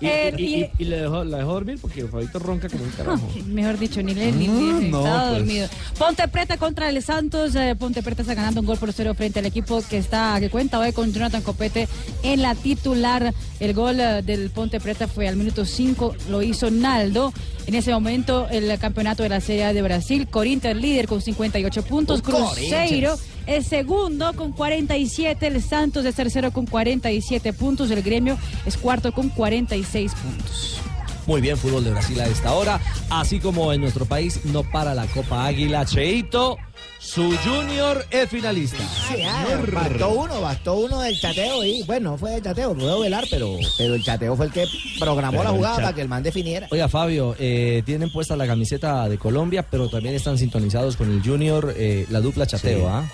Y, El- y- y- y- y le dejó, la dejó dormir porque Fabito ronca como un carajo. Mejor dicho, ni le ni, Mm, ni- no, estaba pues. dormido. Ponte Preta contra el Santos. eh, Ponte Preta está ganando un gol por cero frente al equipo que está que cuenta hoy con Jonathan Copete en la titular. El gol eh, del Ponte Preta fue al minuto 5, lo hizo Naldo. En ese momento, el campeonato de la Serie A de Brasil. Corinthians líder con 58 puntos. Un Cruzeiro Corinthians. Es segundo con 47. El Santos es tercero con 47 puntos. El Gremio es cuarto con 46 puntos. Muy bien, fútbol de Brasil a esta hora. Así como en nuestro país no para la Copa Águila. Cheito, su junior es finalista. Sí, ah, bastó uno, bastó uno del chateo y bueno, no fue del chateo, puedo velar, pero, pero el chateo fue el que programó Pero la el jugada para que el man definiera. Oiga, Fabio, eh, tienen puesta la camiseta de Colombia, pero también están sintonizados con el Junior, eh, la dupla chateo, Sí. ¿ah?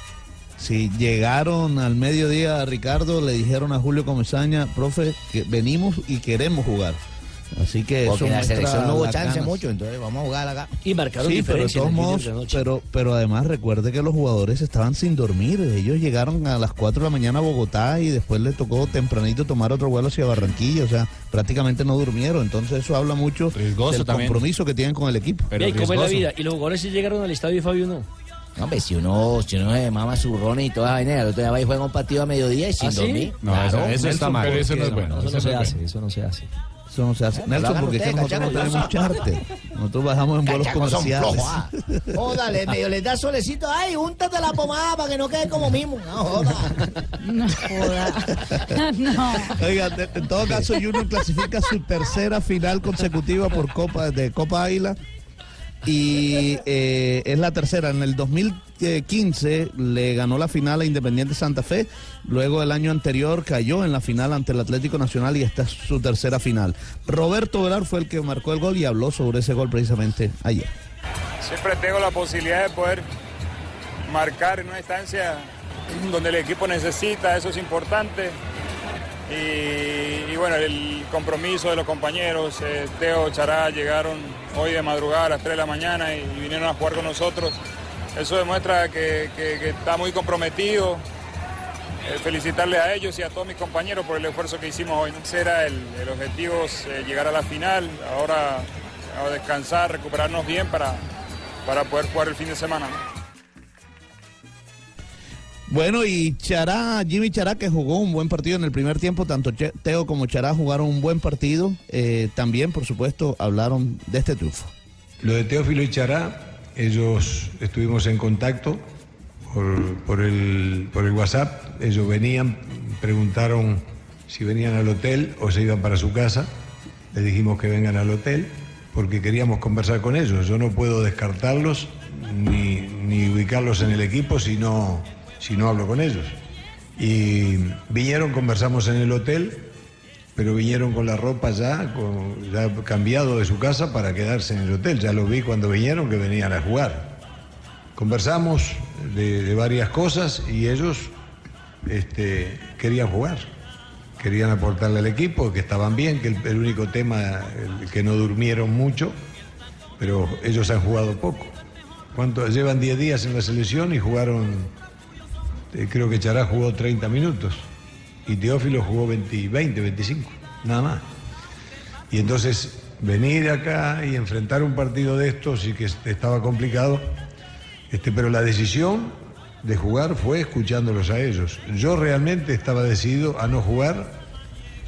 Sí, llegaron al mediodía, Ricardo, le dijeron a Julio Comesaña, profe, que venimos y queremos jugar. Así que Porque eso en la muestra selección no hubo chance ganas. mucho, entonces vamos a jugar acá. Y marcaron Sí, pero todos pero, pero además recuerde que los jugadores estaban sin dormir. Ellos llegaron a las 4 de la mañana a Bogotá y después les tocó tempranito tomar otro vuelo hacia Barranquilla. O sea, prácticamente no durmieron. Entonces eso habla mucho del también. compromiso que tienen con el equipo. ¿y ¿Cómo es la vida? Y los jugadores sí llegaron al estadio y Fabio no. No, hombre, si uno, si uno se mama su ron y toda esa vaina, el otro día va y juega un partido a mediodía y sin ¿Ah, sí? dormir. No, Claro, eso, eso está mal. pero eso no es bueno. Eso no eso se no hace, eso no se hace. Eso no se hace. Nelson, porque ustedes, nosotros no tenemos charter. Nosotros bajamos en vuelos comerciales. flojos, ah. Jódale, medio les da solecito. Ay, úntate la pomada para que no quede como mismo. No, joda. No joda. no. Oiga, en todo caso, Junior clasifica su tercera final consecutiva por Copa de Copa Águila y eh, es la tercera. En el 2015 le ganó la final a Independiente Santa Fe. Luego el año anterior cayó en la final ante el Atlético Nacional y esta es su tercera final. Roberto Velar fue el que marcó el gol y habló sobre ese gol precisamente ayer. Siempre tengo la posibilidad de poder marcar en una instancia donde el equipo necesita, eso es importante. Y, bueno, el compromiso de los compañeros, eh, Teo, Chará, llegaron hoy de madrugada a las 3 de la mañana y, vinieron a jugar con nosotros. Eso demuestra que, está muy comprometido. Eh, felicitarle a ellos y a todos mis compañeros por el esfuerzo que hicimos hoy. Ese era el, objetivo, eh, llegar a la final, ahora a descansar, recuperarnos bien para, para poder jugar el fin de semana. Bueno, y Chará, Jimmy Chará, que jugó un buen partido en el primer tiempo, tanto Teo como Chará jugaron un buen partido. eh, también, por supuesto, hablaron de este triunfo. Lo de Teófilo y Chará, ellos estuvimos en contacto por, por el, por el WhatsApp. Ellos venían, preguntaron si venían al hotel o se iban para su casa. Les dijimos que vengan al hotel porque queríamos conversar con ellos. Yo no puedo descartarlos ni, ni ubicarlos en el equipo si no, si no hablo con ellos. Y vinieron, conversamos en el hotel, pero vinieron con la ropa ya, ya cambiado de su casa para quedarse en el hotel. Ya los vi cuando vinieron que venían a jugar. Conversamos de, varias cosas y ellos este, querían jugar. Querían aportarle al equipo, que estaban bien, que el, único tema, que no durmieron mucho, pero ellos han jugado poco. ¿Cuánto? Llevan 10 días en la selección y jugaron, creo que Chará jugó 30 minutos y Teófilo jugó 20, 20, 25, nada más. Y entonces venir acá y enfrentar un partido de estos y que estaba complicado, este, pero la decisión de jugar fue escuchándolos a ellos. Yo realmente estaba decidido a no jugar,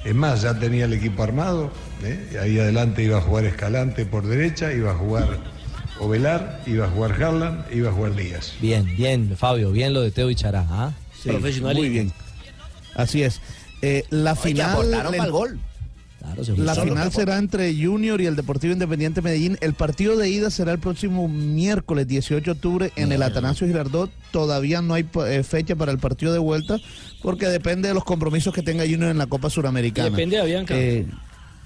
es más, ya tenía el equipo armado, ¿eh? ahí adelante iba a jugar Escalante por derecha, iba a jugar Ovelar, iba a jugar Harlan, iba a jugar Díaz. Bien, bien, Fabio, bien lo de Teo y Chará. ¿ah? Sí, Muy bien. Así es. Eh, la final. pa'l gol. La final será entre Junior y el Deportivo Independiente Medellín. El partido de ida será el próximo miércoles 18 de octubre en el Atanasio Girardot. Todavía no hay eh, fecha para el partido de vuelta porque depende de los compromisos que tenga Junior en la Copa Suramericana. Y depende de Avianca. Eh,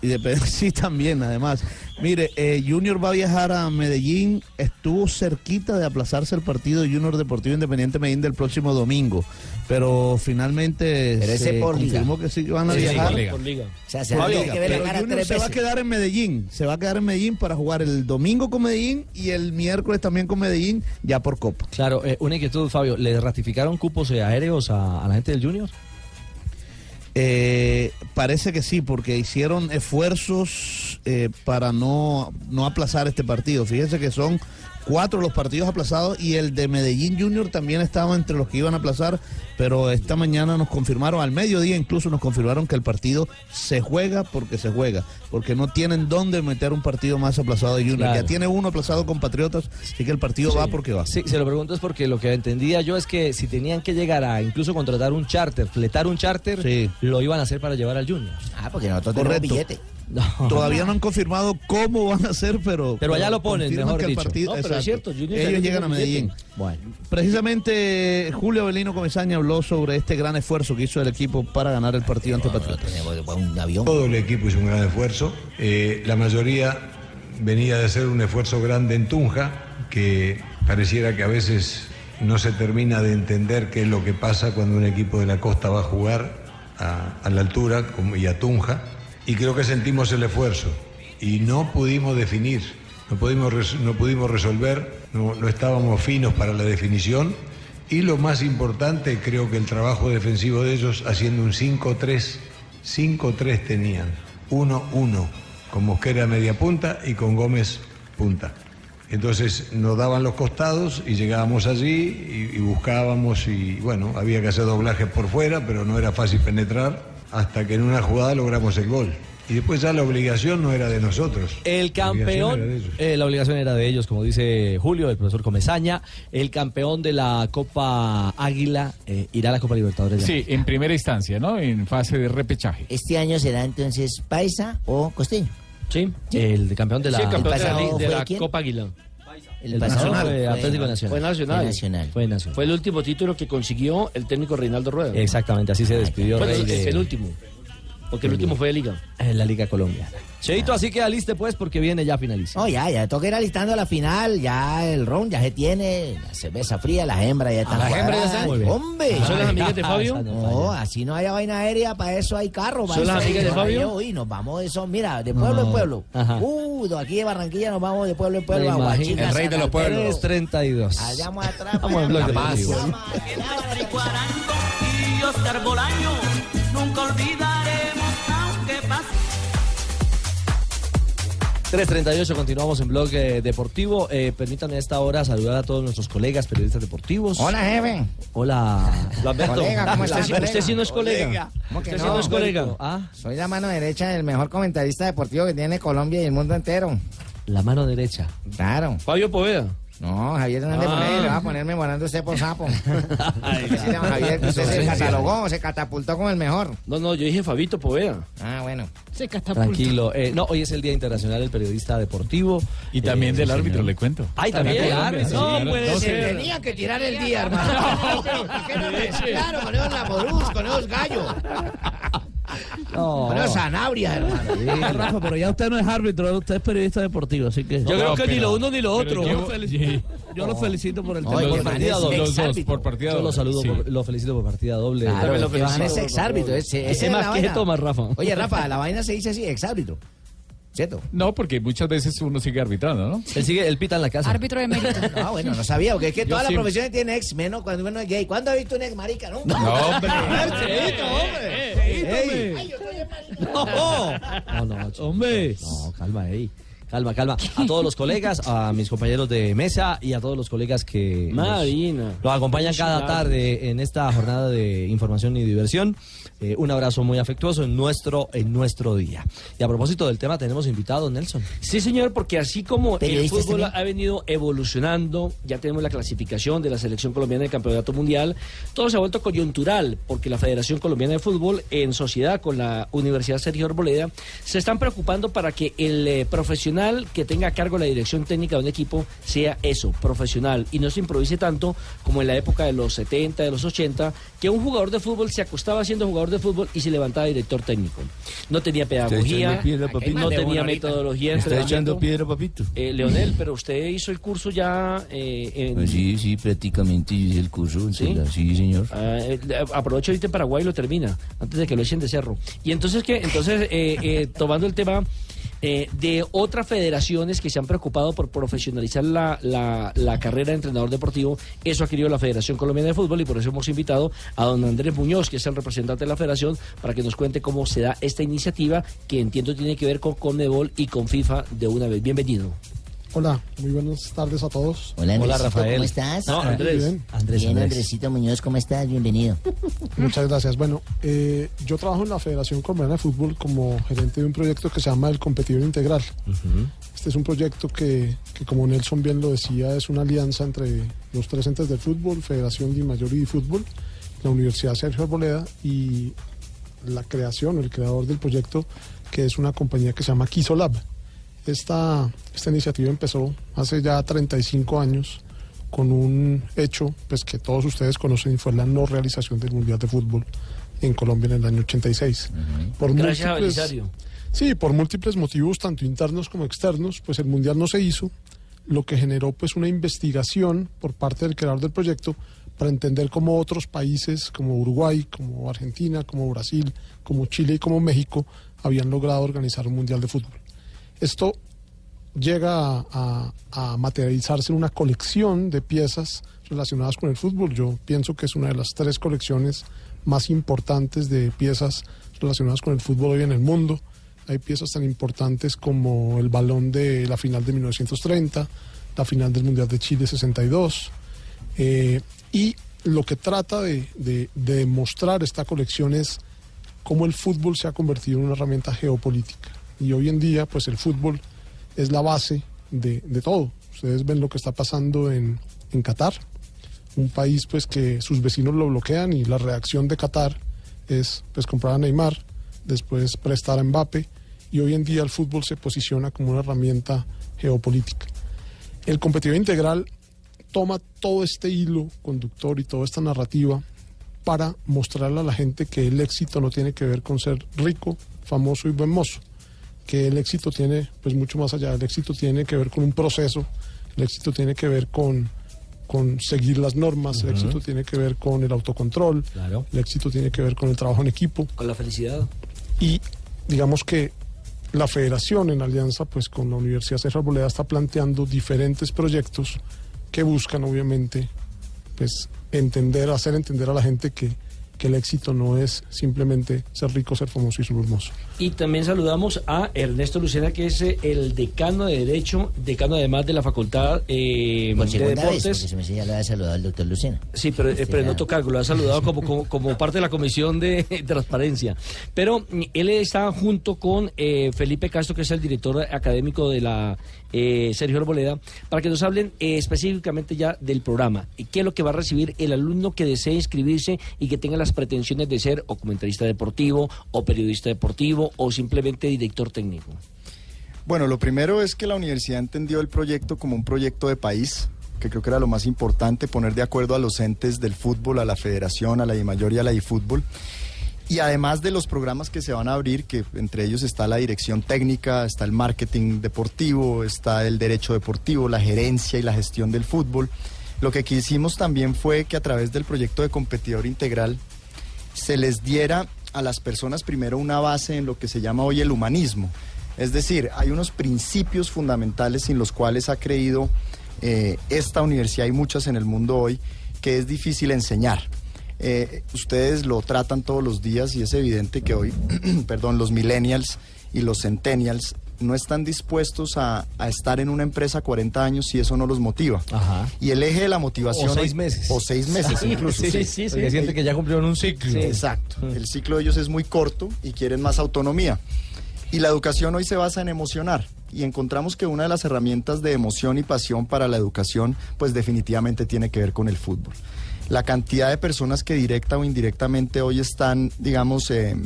y depende, sí, también, además. Mire, eh, Junior va a viajar a Medellín. Estuvo cerquita de aplazarse el partido de Junior Deportivo Independiente Medellín del próximo domingo. Pero finalmente Pero ese se por liga. confirmó que sí van a Sí, viajar. por liga. Por liga. O sea, se Por le tiene liga. que ver la Pero cara Junior se va a quedar en Medellín. Se va a quedar en Medellín para jugar el domingo con Medellín y el miércoles también con Medellín, ya por Copa. Claro, eh, una inquietud, Fabio. ¿Le ratificaron cupos eh, aéreos a, a la gente del Junior? Eh, parece que sí, porque hicieron esfuerzos eh, para no, no aplazar este partido. Fíjense que son cuatro los partidos aplazados y el de Medellín Junior también estaba entre los que iban a aplazar, pero esta mañana nos confirmaron, al mediodía incluso nos confirmaron que el partido se juega porque se juega, porque no tienen dónde meter un partido más aplazado de Junior. Claro. Ya tiene uno aplazado con Patriotas, así que el partido va porque va. Sí, se lo pregunto es porque lo que entendía yo es que si tenían que llegar a incluso contratar un charter, fletar un charter, lo iban a hacer para llevar al Junior. Ah, porque nosotros tenemos Correcto. billete. Todavía no han confirmado cómo van a hacer, pero. Pero allá lo ponen, mejor que el dicho. partido- No, pero es cierto, Junior Ellos llegan a. Medellín. Bueno. Precisamente Julio Avelino Comesaña habló sobre este gran esfuerzo que hizo el equipo para ganar el partido ante Patriotas. Todo el equipo hizo un gran esfuerzo. Eh, la mayoría venía de hacer un esfuerzo grande en Tunja, que pareciera que a veces no se termina de entender qué es lo que pasa cuando un equipo de la costa va a jugar a, la altura y a Tunja. Y creo que sentimos el esfuerzo y no pudimos definir, no pudimos, no pudimos resolver, no estábamos finos para la definición. Y lo más importante, creo que el trabajo defensivo de ellos haciendo un 5-3, 5-3 tenían, 1-1, con Mosquera media punta y con Gómez punta. Entonces nos daban los costados y llegábamos allí y, y buscábamos y bueno, había que hacer doblajes por fuera, pero no era fácil penetrar hasta que en una jugada logramos el gol. Y después ya la obligación no era de nosotros. El La obligación era de campeón, ellos. eh, la obligación era de ellos, como dice Julio, el profesor Comesaña. El campeón de la Copa Águila eh, irá a la Copa Libertadores. de Sí, en primera instancia, ¿no? En fase de repechaje. Este año será entonces Paisa o Costeño. Sí. El campeón de la, Sí, el campeón de la, de? Copa Águila. El pasado Nacional. fue Atlético Nacional. Fue Nacional. Fue Nacional. Fue Nacional. Fue el último título que consiguió el técnico Reinaldo Rueda. Exactamente, así se despidió Bueno, Rey el, de- el último. Porque el último fue de Liga. en la Liga Colombiana. Cheito, así que aliste pues porque viene ya finaliza. No, ya, ya toca ir alistando la final, ya el ron ya se tiene, la cerveza fría, las hembras ya están las hembras ya están? Muy bien. ¡Hombre! ¿Son las amigas de Fabio? No, así no haya vaina aérea, para eso hay carro. para ¿Son las amigas de Fabio? Uy, nos vamos de eso, mira, de pueblo en pueblo. Ajá. Uh, de aquí de Barranquilla nos vamos de pueblo en pueblo a El rey de los pueblos. Alberto. 332. Allá vamos atrás. Vamos en bloque y Oscar Bolaño. Nunca olvidaremos, 338, continuamos en blog eh, deportivo. Eh, permítanme a esta hora saludar a todos nuestros colegas periodistas deportivos. Hola, jefe. Hola, Lamberto. Colega, ¿cómo está? Usted, usted sí no es colega. ¿Cómo que Usted no? sí no es colega. Ah, Soy la mano derecha del mejor comentarista deportivo que tiene Colombia y el mundo entero. la mano derecha. Claro. Fabio Poveda. No, Javier Hernández Ah. Bonet, le va a poner memorando usted por sapo. Sí, don Javier, usted se catalogó, se catapultó como el mejor. No, no, yo dije Fabito Poveda. Ah, bueno. Se catapulta. Tranquilo. Eh, no, hoy es el Día Internacional del Periodista Deportivo. Y también Eh, del árbitro, le cuento. Ay, también del árbitro. No puede No, ser. sí. Tenía que tirar el día, hermano. ¿Qué no me- Claro, con esos laborús, con esos gallos, No. zanabrias, hermano. Sí, Rafa, pero ya usted no es árbitro, usted es periodista deportivo, así que. Yo creo que ni pero- lo uno ni lo pero otro. llevo- Felicito- Yo lo felicito por el tema. por partida doble. Los dos, por partida Yo lo doble. saludo, Sí. por- lo felicito por partida doble. Claro, También lo que van felicito. es exárbitro. Ese, Ese esa es más vaina. más Rafa. Oye, Rafa, la vaina se dice así, exárbitro. ¿Cierto? No, porque muchas veces uno sigue arbitrando, ¿no? Él sigue, él pita en la casa. Árbitro de mérito. Ah, bueno, no sabía, porque es que Yo todas las siempre- profesiones tienen ex, menos cuando uno es gay. ¿Cuándo ha visto un ex marica? No, No, hombre. Ey. No, no, no, hombre. No, calma, ey. Calma, calma. A todos los colegas, a mis compañeros de mesa y a todos los colegas que nos- Marina. nos acompañan cada tarde en esta jornada de información y diversión. Eh, un abrazo muy afectuoso en nuestro, en nuestro día. Y a propósito del tema, tenemos invitado, Nelson. Sí, señor, porque así como el ¿Periodistas fútbol también? ha venido evolucionando, ya tenemos la clasificación de la selección colombiana del campeonato mundial, todo se ha vuelto coyuntural, porque la Federación Colombiana de Fútbol, en sociedad con la Universidad Sergio Arboleda, se están preocupando para que el eh, profesional que tenga a cargo la dirección técnica de un equipo sea eso, profesional, y no se improvise tanto como en la época de los 70, de los 80, que un jugador de fútbol se acostaba siendo jugador de fútbol y se levantaba director técnico. No tenía pedagogía, echando piedra, papito. no tenía metodología. Está echando piedra, papito. Eh, Leonel, pero usted hizo el curso ya eh, en... Pues sí, sí, prácticamente hice el curso. ¿Sí? ¿Sí? sí, señor. Ah, eh, aprovecho ahorita en Paraguay y lo termina, antes de que lo echen de cerro. Y entonces, ¿qué? Entonces, eh, eh, tomando el tema eh, de otras federaciones que se han preocupado por profesionalizar la, la- la carrera de entrenador deportivo, eso ha querido la Federación Colombiana de Fútbol y por eso hemos invitado a don Andrés Muñoz, que es el representante de la federación, para que nos cuente cómo se da esta iniciativa que entiendo tiene que ver con Conmebol y con FIFA de una vez. Bienvenido. Hola, muy buenas tardes a todos. Hola, Andresito, ¿cómo estás? No, Andrés. Bien. Bien, Andresito Muñoz, ¿cómo estás? Bienvenido. Muchas gracias. Bueno, eh, yo trabajo en la Federación Colombiana de Fútbol como gerente de un proyecto que se llama el Competidor Integral. Este es un proyecto que, que, como Nelson bien lo decía, es una alianza entre los tres entes del fútbol, Federación Di Mayor y Di Fútbol, la Universidad Sergio Arboleda y la creación, el creador del proyecto, que es una compañía que se llama Kisolab. Esta, esta iniciativa empezó hace ya 35 años con un hecho pues, que todos ustedes conocen y fue la no realización del Mundial de Fútbol en Colombia en el año 86. Por Gracias a múltiples- Belisario. Sí, por múltiples motivos, tanto internos como externos, pues el Mundial no se hizo, lo que generó pues una investigación por parte del creador del proyecto para entender cómo otros países como Uruguay, como Argentina, como Brasil, como Chile y como México habían logrado organizar un Mundial de Fútbol. Esto llega a, materializarse en una colección de piezas relacionadas con el fútbol. Yo pienso que es una de las tres colecciones más importantes de piezas relacionadas con el fútbol hoy en el mundo. Hay piezas tan importantes como el balón de la final de 1930, la final del Mundial de Chile 62. eh, y lo que trata de, de- demostrar esta colección es cómo el fútbol se ha convertido en una herramienta geopolítica. Y hoy en día, pues el fútbol es la base de, de todo. Ustedes ven lo que está pasando en, en Qatar, un país pues que sus vecinos lo bloquean y la reacción de Qatar es pues comprar a Neymar, después prestar a Mbappe y hoy en día el fútbol se posiciona como una herramienta geopolítica. El competidor integral toma todo este hilo conductor y toda esta narrativa para mostrarle a la gente que el éxito no tiene que ver con ser rico, famoso y buen mozo, que el éxito tiene pues mucho más allá, el éxito tiene que ver con un proceso, el éxito tiene que ver con, con seguir las normas, el éxito tiene que ver con el autocontrol, el éxito tiene que ver con el trabajo en equipo. Con la felicidad. y digamos que la federación en alianza pues con la Universidad Central Arboleda está planteando diferentes proyectos que buscan obviamente pues entender, hacer entender a la gente que, que el éxito no es simplemente ser rico, ser famoso y ser hermoso. Y también saludamos a Ernesto Lucena, que es eh, el decano de Derecho, decano además de la Facultad eh, Por de segunda vez, porque Deportes. se me decía, ya lo había saludado el doctor Lucena. Sí, pero, eh, pero no cargo, lo ha saludado como, como, como parte de la Comisión de Transparencia. Pero mm, él está junto con eh, Felipe Castro, que es el director académico de la eh, Sergio Arboleda, para que nos hablen eh, específicamente ya del programa. y ¿Qué es lo que va a recibir el alumno que desee inscribirse y que tenga las pretensiones de ser o comentarista deportivo, o periodista deportivo, o simplemente director técnico? Bueno, lo primero es que la universidad entendió el proyecto como un proyecto de país, que creo que era lo más importante, poner de acuerdo a los entes del fútbol, a la federación, a la DIMAYOR y a la DIFútbol. Y además de los programas que se van a abrir, que entre ellos está la dirección técnica, está el marketing deportivo, está el derecho deportivo, la gerencia y la gestión del fútbol, lo que quisimos también fue que a través del proyecto de competidor integral se les diera a las personas primero una base en lo que se llama hoy el humanismo. Es decir, hay unos principios fundamentales sin los cuales ha creído eh, esta universidad y muchas en el mundo hoy que es difícil enseñar. Eh, ustedes lo tratan todos los días y es evidente que hoy, perdón, los millennials y los centennials no están dispuestos a, a estar en una empresa 40 años si eso no los motiva. Y el eje de la motivación... O seis hoy- meses. O seis meses Sí, incluso. sí, sí, sí. Sienten que ya cumplieron un ciclo. Sí, exacto. El ciclo de ellos es muy corto y quieren más autonomía. Y la educación hoy se basa en emocionar. Y encontramos que una de las herramientas de emoción y pasión para la educación, pues definitivamente tiene que ver con el fútbol. La cantidad de personas que directa o indirectamente hoy están, digamos, eh,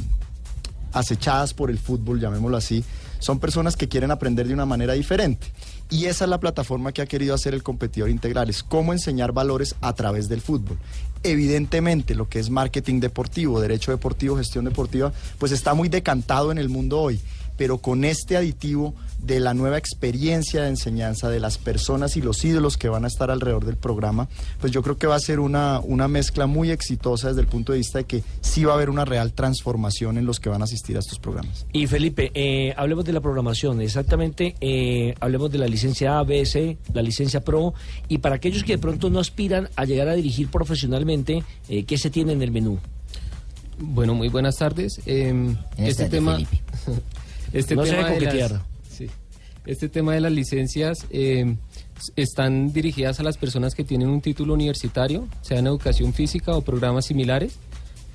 acechadas por el fútbol, llamémoslo así, son personas que quieren aprender de una manera diferente. Y esa es la plataforma que ha querido hacer el competidor integral, es cómo enseñar valores a través del fútbol. Evidentemente, lo que es marketing deportivo, derecho deportivo, gestión deportiva, pues está muy decantado en el mundo hoy, pero con este aditivo de la nueva experiencia de enseñanza de las personas y los ídolos que van a estar alrededor del programa, pues yo creo que va a ser una, una mezcla muy exitosa desde el punto de vista de que sí va a haber una real transformación en los que van a asistir a estos programas. Y Felipe, eh, hablemos de la programación, exactamente, eh, hablemos de la licencia A, B, C, la licencia Pro, y para aquellos que de pronto no aspiran a llegar a dirigir profesionalmente, eh, ¿qué se tiene en el menú? Bueno, muy buenas tardes. Eh, este tardes, tema, Felipe. este No tema de las. Este tema de las licencias eh, están dirigidas a las personas que tienen un título universitario, sea en educación física o programas similares.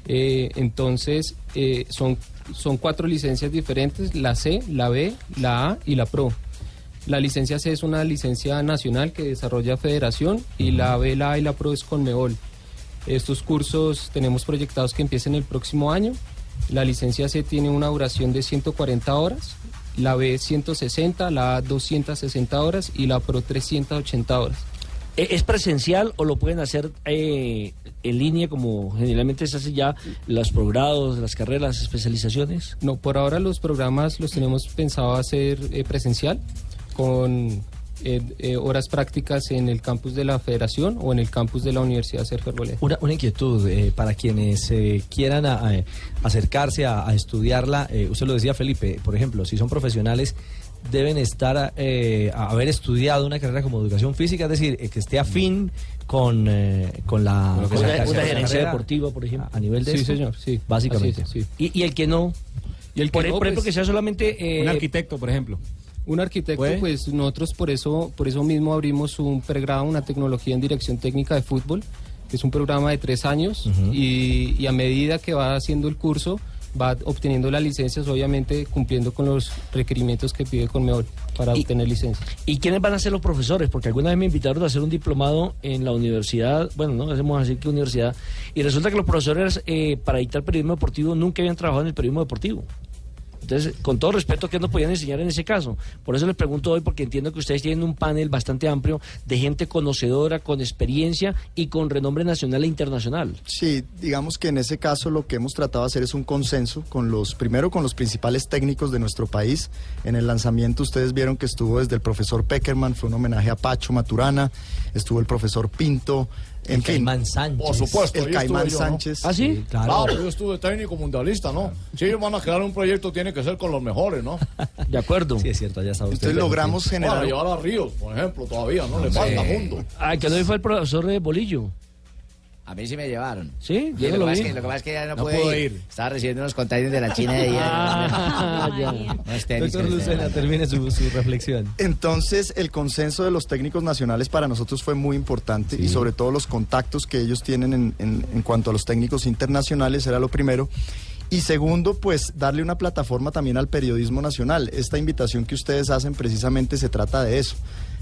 Eh, entonces, eh, son, son cuatro licencias diferentes, la C, la B, la A y la Pro. La licencia C es una licencia nacional que desarrolla Federación y la B, la A y la Pro es Conmebol. Estos cursos tenemos proyectados que empiecen el próximo año. La licencia C tiene una duración de 140 horas, la B 160, la A 260 horas y la Pro 380 horas. ¿E- ¿Es presencial o lo pueden hacer eh, en línea como generalmente se hace ya los posgrados, las carreras, las especializaciones? No, por ahora los programas los tenemos pensado hacer eh, presencial con eh, eh, horas prácticas en el campus de la Federación o en el campus de la Universidad Sergio Arboleda. Una, una inquietud eh, para quienes eh, quieran a- a- acercarse a, a estudiarla. eh, usted lo decía, Felipe, por ejemplo, si son profesionales, deben estar eh, a haber estudiado una carrera como educación física, es decir, eh, que esté afín con, eh, con la, Una- con la una carrera- gerencia deportiva, por ejemplo. A, a nivel de Sí, esto, señor, sí. Básicamente. Es, sí. ¿Y, y el que no? Y el que por, no, por ejemplo, pues, que sea solamente... eh, un arquitecto, por ejemplo. Un arquitecto, ¿Puede? pues nosotros por eso, por eso mismo abrimos un pregrado, una tecnología en dirección técnica de fútbol, que es un programa de tres años y, y a medida que va haciendo el curso va obteniendo las licencias, obviamente cumpliendo con los requerimientos que pide Conmebol para obtener licencias. ¿Y quiénes van a ser los profesores? Porque alguna vez me invitaron a hacer un diplomado en la universidad, bueno, no hacemos así que universidad, y resulta que los profesores eh, para dictar periodismo deportivo nunca habían trabajado en el periodismo deportivo. Entonces, con todo respeto, ¿qué nos podían enseñar en ese caso? Por eso les pregunto hoy, porque entiendo que ustedes tienen un panel bastante amplio de gente conocedora, con experiencia y con renombre nacional e internacional. Sí, digamos que en ese caso lo que hemos tratado de hacer es un consenso con los, primero con los principales técnicos de nuestro país. En el lanzamiento ustedes vieron que estuvo desde el profesor Peckerman, fue un homenaje a Pacho Maturana, estuvo el profesor Pinto, en El fin. Caimán Sánchez. Por supuesto, El Caimán yo, ¿no? Sánchez. ¿Ah, sí? Claro, yo estuve técnico mundialista, ¿no? Si ellos van a crear un proyecto, tiene que ser con los mejores, ¿no? De acuerdo. Sí, es cierto, ya usted. Entonces logramos generar... Para llevar a Ríos, por ejemplo, todavía, ¿no? Le falta mundo. Ah, que no fue el profesor de Bolillo. A mí sí me llevaron. ¿Sí, Sí, lo, lo que es que, lo que pasa es que ya no, No pude pudo ir. ir. Estaba recibiendo unos containers de la China de. Ah, tenis Doctor Lucena, termine su, su reflexión. Entonces, el consenso de los técnicos nacionales para nosotros fue muy importante y sobre todo los contactos que ellos tienen en, en- en cuanto a los técnicos internacionales era lo primero. Y segundo, pues darle una plataforma también al periodismo nacional. Esta invitación que ustedes hacen precisamente se trata de eso,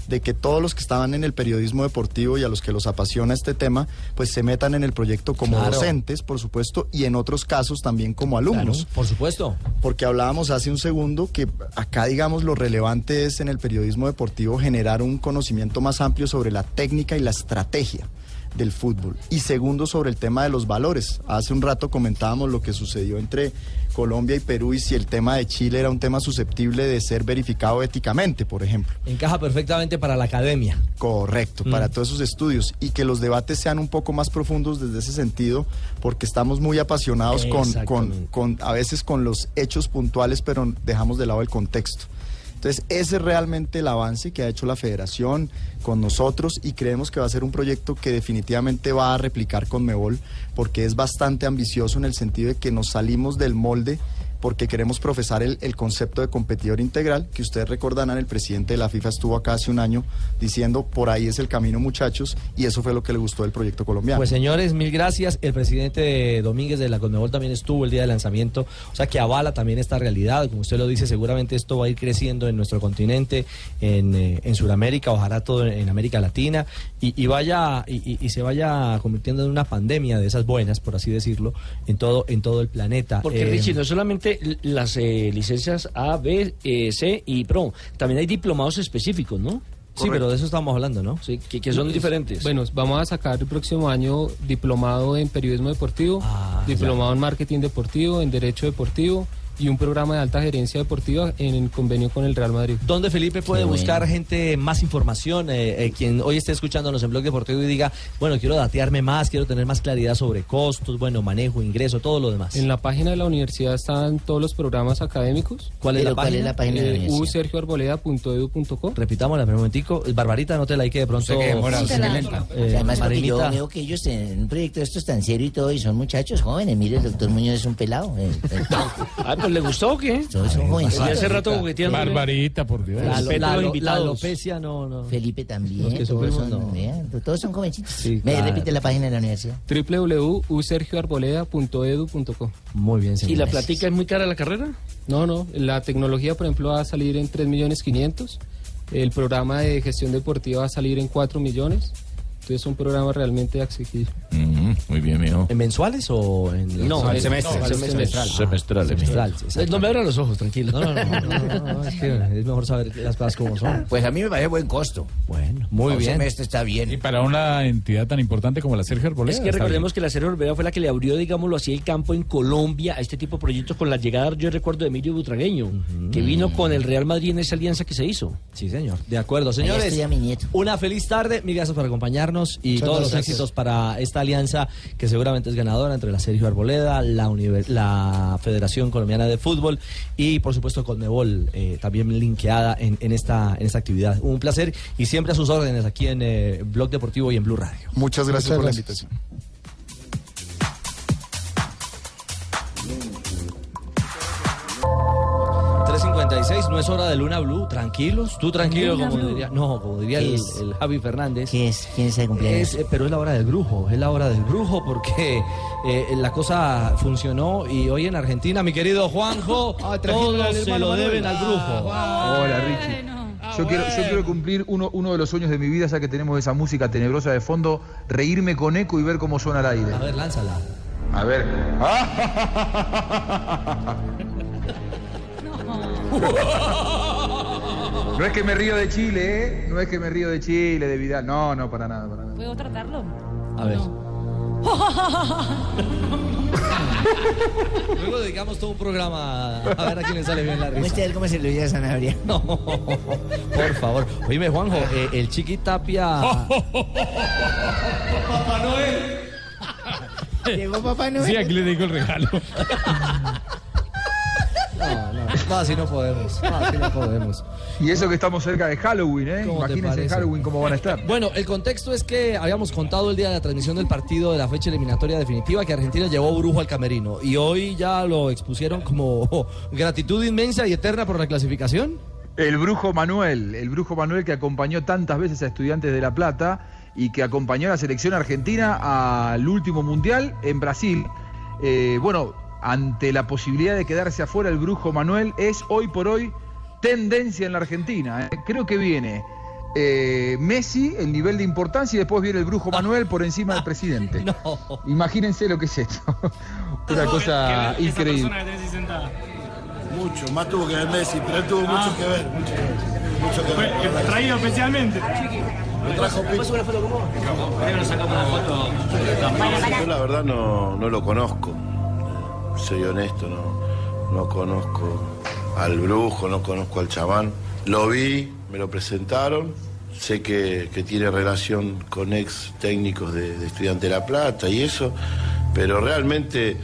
de que todos los que estaban en el periodismo deportivo y a los que los apasiona este tema, pues se metan en el proyecto como Claro. docentes, por supuesto, y en otros casos también como alumnos. Claro, por supuesto. Porque hablábamos hace un segundo que acá, digamos, lo relevante es en el periodismo deportivo generar un conocimiento más amplio sobre la técnica y la estrategia. Del fútbol. Y segundo, sobre el tema de los valores. Hace un rato comentábamos lo que sucedió entre Colombia y Perú y si el tema de Chile era un tema susceptible de ser verificado éticamente, por ejemplo. Encaja perfectamente para la academia. Correcto, Mm. para todos esos estudios y que los debates sean un poco más profundos desde ese sentido, porque estamos muy apasionados con, con, con a veces con los hechos puntuales, pero dejamos de lado el contexto. Entonces, ese es realmente el avance que ha hecho la federación con nosotros y creemos que va a ser un proyecto que definitivamente va a replicar con Mebol porque es bastante ambicioso en el sentido de que nos salimos del molde porque queremos profesar el, el concepto de competidor integral, que ustedes recordarán, el presidente de la FIFA estuvo acá hace un año diciendo, por ahí es el camino muchachos, y eso fue lo que le gustó del proyecto colombiano. Pues señores, mil gracias. El presidente Domínguez de la Conmebol también estuvo el día del lanzamiento, o sea que avala también esta realidad. Como usted lo dice, seguramente esto va a ir creciendo en nuestro continente, en, eh, en Sudamérica, ojalá todo en, América Latina, y, y vaya y, se vaya convirtiendo en una pandemia de esas buenas, por así decirlo, en todo en todo el planeta. Porque Eh, Richie, no es solamente las eh, licencias A, B, eh, C y PRO, también hay diplomados específicos, ¿no? Sí, pero de eso estamos hablando, ¿no? Sí, que, que son diferentes. Bueno, vamos a sacar el próximo año diplomado en periodismo deportivo, Ah, diplomado en marketing deportivo, en derecho deportivo y un programa de alta gerencia deportiva en el convenio con el Real Madrid. ¿Dónde Felipe puede bueno. buscar gente más información? Eh, eh, quien hoy esté escuchándonos en Blog Deportivo y diga, bueno, quiero datearme más, quiero tener más claridad sobre costos, bueno, manejo, ingreso, todo lo demás. En la página de la universidad están todos los programas académicos. ¿Cuál es la ¿cuál página? es la página de la Eh, universidad? usergioarboleda.edu.co. Repitámosla un momentico. Barbarita, no te la hay que de pronto. La-. Eh, Además, porque yo veo que ellos en un proyecto de estos tan serio y todo, y son muchachos jóvenes. Mire, el doctor Muñoz es un pelado. pues le gustó o qué? Todos son jovencitos. Y hace rato jugueteando. Barbarita, por Dios. La, alopecia no, no. Felipe también. Los que todos, son, no. vean, todos son jovencitos. Sí, Me claro. repite la página de la universidad. www.usergioarboleda.edu.co. Muy bien, ¿Y la platica es muy cara la carrera? No, no. La tecnología, por ejemplo, va a salir en 3 millones 500. El programa de gestión deportiva va a salir en 4 millones. Entonces es un programa realmente accesible. muy bien, mijo. ¿En mensuales o en No, en es- semestres? no, semestral. Semestral, Semestral, sí, No me abran los ojos, tranquilo. No, no, no, no, no, no, es que es mejor saber las cosas como son. Pues a mí me parece buen costo. Bueno, muy Un bien. semestre está bien. Y para una entidad tan importante como la Sergio Arboleda. Es que recordemos que la Serie Orbea fue la que le abrió, digámoslo así, el campo en Colombia a este tipo de proyectos con la llegada, yo recuerdo, de Emilio Butragueño, que vino con el Real Madrid en esa alianza que se hizo. Sí, señor. De acuerdo, Ahí señores. mi nieto. Una feliz tarde. Mil gracias por acompañarnos y Muchas todos los éxitos para esta alianza que seguramente es ganadora entre la Sergio Arboleda, la, la Federación Colombiana de Fútbol y, por supuesto, Conmebol, eh, también linkeada en, en esta, en esta actividad. Un placer y siempre a sus órdenes aquí en eh, Blog Deportivo y en Blue Radio. Muchas gracias Muchas por la invitación. No es hora de Luna Blue, tranquilos, tú tranquilo, como Blue. diría, no, como diría ¿Qué el, el Javi Fernández. ¿Quién es? ¿Quién es el cumpleaños? Es, eh, pero es la hora del brujo, es la hora del brujo porque eh, la cosa funcionó y hoy en Argentina, mi querido Juanjo, todos se lo deben al brujo. Hola, Richie. Yo quiero, yo quiero cumplir uno, uno de los sueños de mi vida, ya que tenemos esa música tenebrosa de fondo, reírme con eco y ver cómo suena al aire. A ver, lánzala. A ver. No es que me río de Chile, ¿eh? No es que me río de Chile, de Vidal. No, no, para nada, para nada. ¿Puedo tratarlo? A ver. Luego dedicamos todo un programa a ver a quién le sale bien la risa. Cómo se le oye a Sanabria. No, por favor. Oíme, Juanjo, eh, el Chiqui Tapia. Papá Noel. Llegó Papá Noel. Sí, aquí le digo el regalo. No, no, así no podemos. Así no podemos. Y eso que estamos cerca de Halloween, ¿eh? ¿Cómo te Imagínense? Halloween cómo van a estar. Bueno, el contexto es que habíamos contado el día de la transmisión del partido de la fecha eliminatoria definitiva que Argentina llevó brujo al camerino y hoy ya lo expusieron como gratitud inmensa y eterna por la clasificación. El brujo Manuel, el brujo Manuel que acompañó tantas veces a estudiantes de La Plata y que acompañó a la selección argentina al último mundial en Brasil. Eh, bueno, ante la posibilidad de quedarse afuera, el brujo Manuel es hoy por hoy tendencia en la Argentina. ¿eh? Creo que viene eh, Messi, el nivel de importancia, y después viene el brujo Manuel por encima del presidente. Imagínense lo que es esto. Una cosa increíble. Mucho, más tuvo que ver Messi, pero él tuvo mucho que ver, mucho que ver. mucho que ver. Fue traído especialmente. Yo la verdad no, no lo conozco, soy honesto, no, no conozco al brujo, no conozco al chamán. Lo vi, me lo presentaron, sé que, que tiene relación con ex técnicos de, de Estudiante de La Plata y eso, pero realmente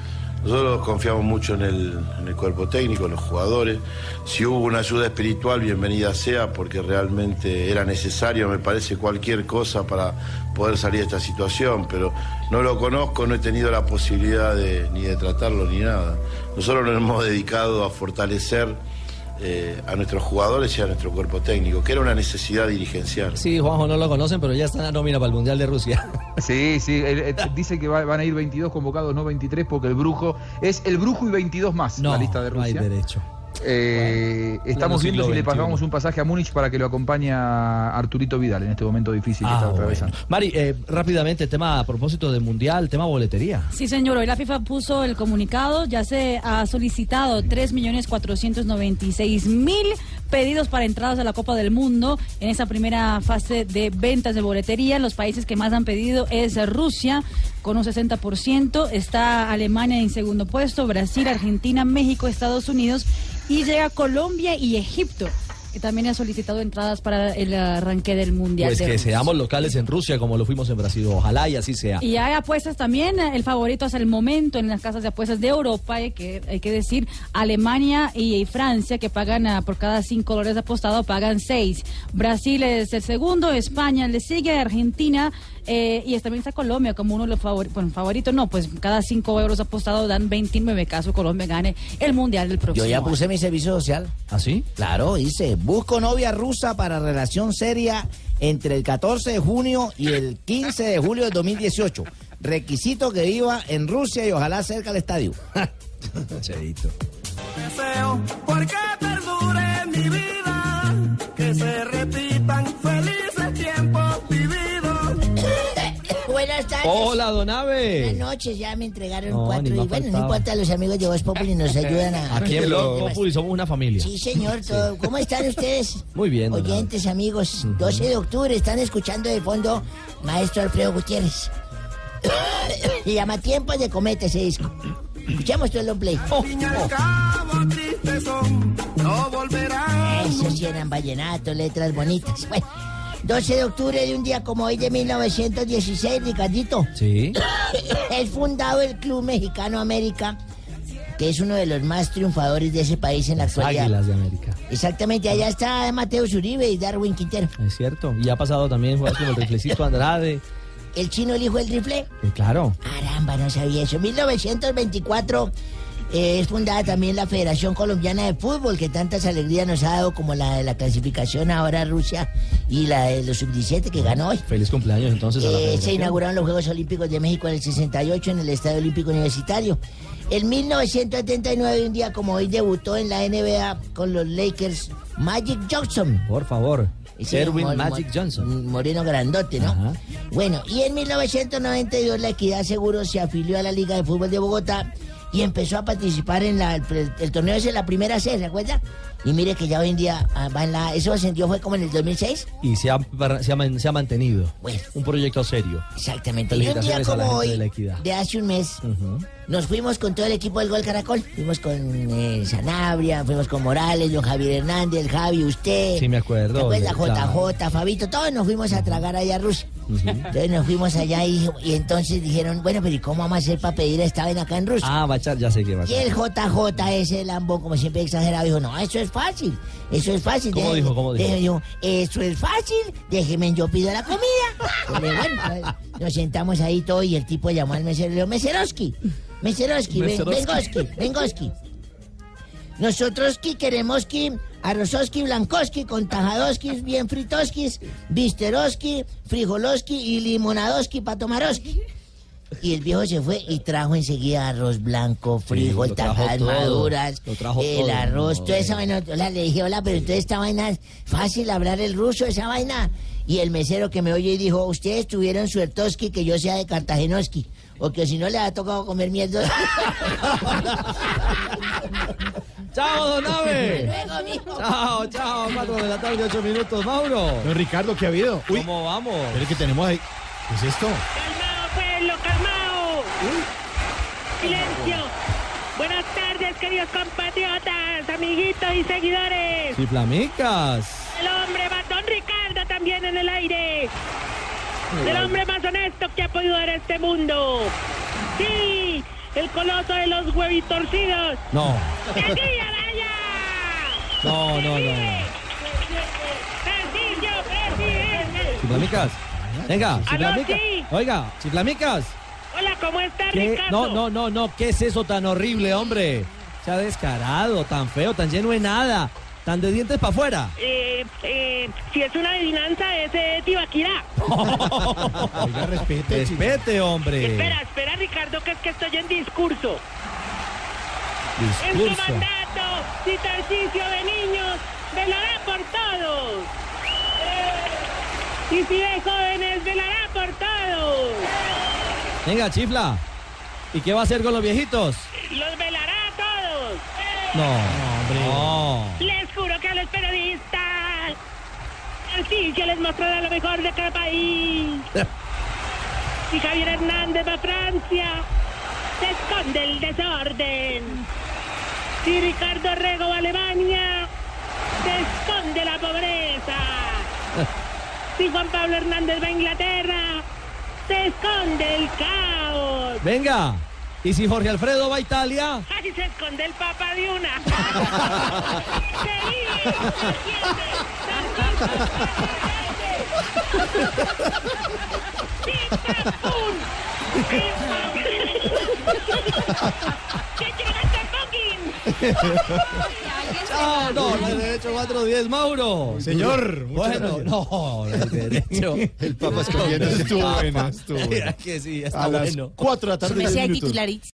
nosotros confiamos mucho en el, en el cuerpo técnico, en los jugadores. Si hubo una ayuda espiritual, bienvenida sea, porque realmente era necesario, me parece, cualquier cosa para poder salir de esta situación, pero no lo conozco, no he tenido la posibilidad de, ni de tratarlo ni nada. Nosotros nos hemos dedicado a fortalecer eh, a nuestros jugadores y a nuestro cuerpo técnico, que era una necesidad dirigencial. Sí, Juanjo no lo conocen, pero ya está en la nómina para el Mundial de Rusia. Sí, sí, él, eh, dice que va- van a ir 22 convocados, no 23, porque el brujo es el brujo y 22 más No, la lista de no hay Rusia. derecho. Eh, estamos viendo si le pagamos un pasaje a Múnich para que lo acompaña Arturito Vidal en este momento difícil que Ah, está bueno. atravesando. Mari, eh, rápidamente, tema a propósito del Mundial, tema boletería. Sí, señor. Hoy la FIFA puso el comunicado. Ya se ha solicitado 3.496.000 pedidos para entradas a la Copa del Mundo en esa primera fase de ventas de boletería. Los países que más han pedido es Rusia con un 60%. Está Alemania en segundo puesto, Brasil, Argentina, México, Estados Unidos y llega Colombia y Egipto que también han solicitado entradas para el arranque del Mundial. Pues de que Rusia. seamos locales en Rusia como lo fuimos en Brasil. Ojalá y así sea. Y hay apuestas también, el favorito hasta el momento en las casas de apuestas de Europa, hay que, hay que decir, Alemania y Francia, que pagan ah, por cada cinco dólares apostado, pagan seis. Brasil es el segundo, España le sigue, Argentina, eh, y también está Colombia como uno de los favoritos. Bueno, favorito no, pues cada cinco euros apostado dan 29 casos Colombia gane el Mundial del próximo Yo ya año. puse mi servicio social. ¿Ah, sí? Claro, dice, busco novia rusa para relación seria entre el 14 de junio y el 15 de julio de 2018. Requisito que viva en Rusia y ojalá cerca del estadio. Cheito. deseo porque perdure mi vida, que se repitan Buenas tardes. Hola, don Abe. Buenas noches, ya me entregaron No, cuatro y bueno, no importa, los amigos de Voz Populi nos ayudan a... Aquí en Blog Populi somos una familia. Sí, señor, todo. ¿cómo están ustedes? Muy bien. don Abe. Oyentes, amigos, 12 de octubre, están escuchando de fondo Maestro Alfredo Gutiérrez. Se llama Tiempos de Cometa ese disco. Escuchamos todo el long play. No volverán. Eso sí eran vallenatos, letras bonitas. Bueno, 12 de octubre de un día como hoy de 1916, Ricardito. Sí. es fundado el Club Mexicano América, que es uno de los más triunfadores de ese país en la actualidad. Águilas de América. Exactamente, allá está Mateo Zuribe y Darwin Quintero. Es cierto. Y ha pasado también jugadores como el riflecito Andrade. El chino, el hijo del rifle. Eh, claro. Caramba, no sabía eso. 1924 eh, es fundada también la Federación Colombiana de Fútbol, que tantas alegrías nos ha dado como la de la clasificación ahora a Rusia y la de los sub-17 que ganó hoy. Feliz cumpleaños entonces a la Eh, se inauguraron los Juegos Olímpicos de México en el 68 en el Estadio Olímpico Universitario. En 1979, un día como hoy, debutó en la NBA con los Lakers Magic Johnson. Por favor. Erwin Magic Johnson. Moreno grandote, ¿no? Ajá. Bueno, y en 1992 la Equidad Seguro se afilió a la Liga de Fútbol de Bogotá y empezó a participar en la, el, el torneo ese, la primera C, ¿se acuerda? Y mire que ya hoy en día ah, va en la... Eso ascendió fue como en el 2006. Y se ha, se ha man- se ha mantenido. Un proyecto serio. Exactamente. Y un día como hoy, de hace un mes, nos fuimos con todo el equipo del Gol Caracol. Fuimos con eh, Sanabria, fuimos con Morales, don Javier Hernández, el Javi, usted. Sí, me acuerdo. ¿Se acuerda? Claro. JJ, Fabito, todos nos fuimos a tragar allá a Rusia. Entonces nos fuimos allá y, y entonces dijeron, bueno, pero ¿y cómo vamos a hacer para pedir esta vaina acá en Rusia? Ah, va a echar, ya sé que va a Y el JJ, ese lambón, como siempre exagerado, dijo, no, eso es fácil, eso es fácil. ¿Cómo dijo? ¿Cómo dijo? eso es fácil, déjeme, yo pido la comida. Bueno, pues, nos sentamos ahí todo y el tipo llamó al mesero y le dijo, Meseroski, Meseroski, ven-. Vengoski, Vengoski. Nosotros que queremos que arrozoski, blancoski, con tajadoskis, bien fritoskis, bisteroski, frijoloski y limonadoski para tomaroski. Y el viejo se fue y trajo enseguida arroz blanco, frijol, tajadas todo, maduras, lo trajo el todo. arroz, No, toda esa vaina. Hola, le dije, hola, pero entonces esta vaina es fácil hablar el ruso, esa vaina. Y el mesero que me oye y dijo, ustedes tuvieron suertoski que yo sea de Cartagenoski, o que si no le ha tocado comer mierda. Chao, don mijo. Chao, chao. 4 de la tarde, 8 minutos. Mauro. Don Ricardo, ¿qué ha habido? Uy, ¿Cómo vamos? pero que tenemos ahí. ¿Qué es esto? Pueblo, calmao. Silencio. Buenas tardes, queridos compatriotas, amiguitos y seguidores. Chiflamicas. El hombre más, don Ricardo también en el aire. El hombre más honesto que ha podido dar este mundo. Sí, el coloso de los huevitorcidos. No. ¡Sencillo, vaya! No, no, no. ¡Sencillo, presidente! Venga, chiflamicas. sí. Oiga, chiflamicas. Hola, ¿cómo está, ¿Qué? Ricardo? No, no, no, no. ¿Qué es eso tan horrible, hombre? Se ha descarado, tan feo, tan lleno de nada. Tan de dientes para afuera. Eh, eh, si es una adivinanza, es eh, Tibaquirá. Oiga, respete. Respete, hombre. Espera, espera, Ricardo, que es que estoy en discurso. En su Discurso. mandato, si de niños, velará por todos. Y si de jóvenes, velará por todos. Venga, chifla. ¿Y qué va a hacer con los viejitos? Los velará a todos. No, hombre. No. Les juro que a los periodistas, Tarcisio les mostrará lo mejor de cada país. Y Javier Hernández va a Francia, se esconde el desorden. Si Ricardo Rego va a Alemania, se esconde la pobreza. Si Juan Pablo Hernández va a Inglaterra, se esconde el caos. Venga. ¿Y si Jorge Alfredo va a Italia? Así se esconde el papa de una. ¡Se Chao, no, no hay derecho 410, Mauro. Señor, Bueno, no, hay derecho. El Papa escogiendo. Estuvo bueno, estuvo bueno. Mira que sí, está A las bueno. 4 de la tarde. Su merced 10 de minutos. titularitz.